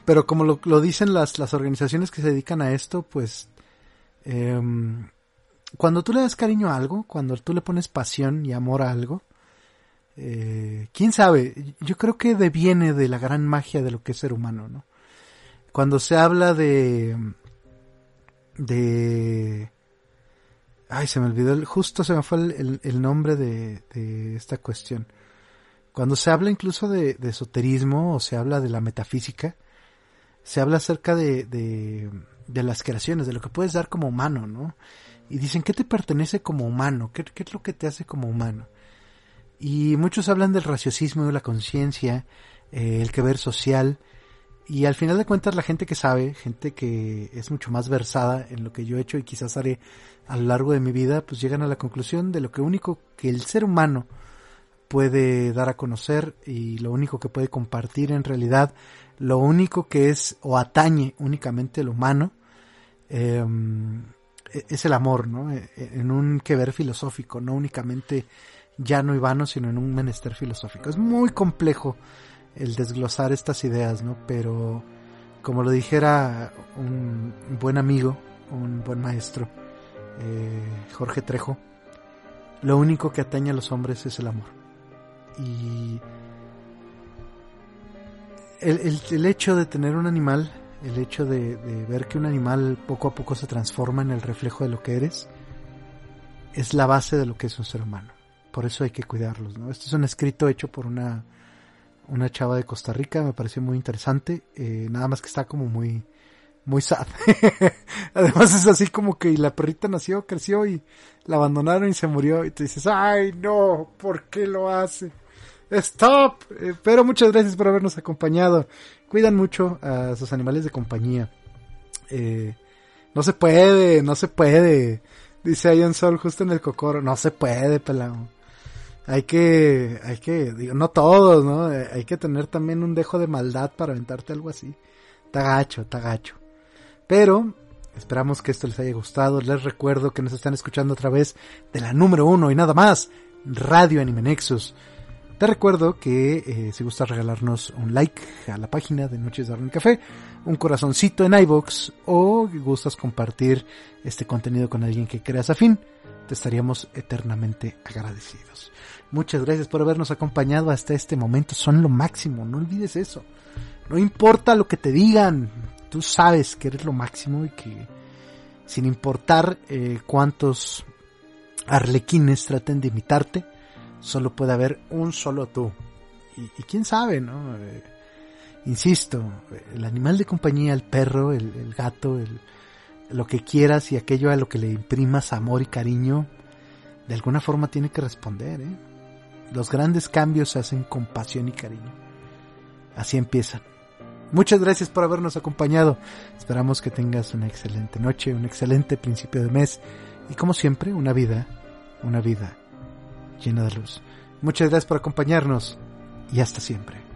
Pero como lo, dicen las, las, organizaciones que se dedican a esto, pues em, cuando tú le das cariño a algo, cuando tú le pones pasión y amor a algo, eh, quién sabe, yo creo que deviene de la gran magia de lo que es ser humano, ¿no? Cuando se habla de de Ay, se me olvidó, justo se me fue el, nombre de, esta cuestión. Cuando se habla incluso de, esoterismo o se habla de la metafísica, se habla acerca de, de, las creaciones, de lo que puedes dar como humano, ¿no? Y dicen, ¿qué te pertenece como humano? ¿Qué, qué es lo que te hace como humano? Y muchos hablan del raciocismo, de la conciencia, eh, el que ver social, y al final de cuentas la gente que sabe, gente que es mucho más versada en lo que yo he hecho y quizás haré a lo largo de mi vida, pues llegan a la conclusión de lo que único que el ser humano puede dar a conocer y lo único que puede compartir en realidad, lo único que es o atañe únicamente el humano, em, e-, es el amor, ¿no? E-, e-, en un que ver filosófico, no únicamente llano y vano, sino en un menester filosófico. Es muy complejo el desglosar estas ideas, ¿no? Pero como lo dijera un buen amigo, un buen maestro, eh, Jorge Trejo, lo único que atañe a los hombres es el amor. Y el, hecho de tener un animal, el hecho de, ver que un animal poco a poco se transforma en el reflejo de lo que eres, es la base de lo que es un ser humano. Por eso hay que cuidarlos, ¿no? Este es un escrito hecho por una una chava de Costa Rica, me pareció muy interesante, eh, nada más que está como muy, muy sad. Además es así como que la perrita nació, creció y la abandonaron y se murió y te dices, ay no, ¿por qué lo hace? Stop. Eh, pero muchas gracias por habernos acompañado. Cuidan mucho a sus animales de compañía. Eh, no se puede, no se puede. Dice Ian Sol justo en el cocoro. No se puede, pelado hay que, hay que, digo, no todos, ¿no? Eh, hay que tener también un dejo de maldad para aventarte algo así. Tagacho, tagacho. Pero, esperamos que esto les haya gustado. Les recuerdo que nos están escuchando a través de la número uno y nada más, Radio Anime Nexus. Te recuerdo que eh, si gustas regalarnos un like a la página de Noches de Arlen Café, un corazoncito en iBox o gustas compartir este contenido con alguien que creas afín, te estaríamos eternamente agradecidos. Muchas gracias por habernos acompañado hasta este momento. Son lo máximo, no olvides eso. No importa lo que te digan, tú sabes que eres lo máximo y que sin importar eh, cuántos arlequines traten de imitarte, solo puede haber un solo tú. Y, quién sabe, ¿no? Eh, insisto, el animal de compañía, el perro, el, gato, el, lo que quieras y aquello a lo que le imprimas amor y cariño, de alguna forma tiene que responder, ¿eh? Los grandes cambios se hacen con pasión y cariño. Así empiezan. Muchas gracias por habernos acompañado. Esperamos que tengas una excelente noche, un excelente principio de mes y como siempre, una vida, una vida llena de luz. Muchas gracias por acompañarnos y hasta siempre.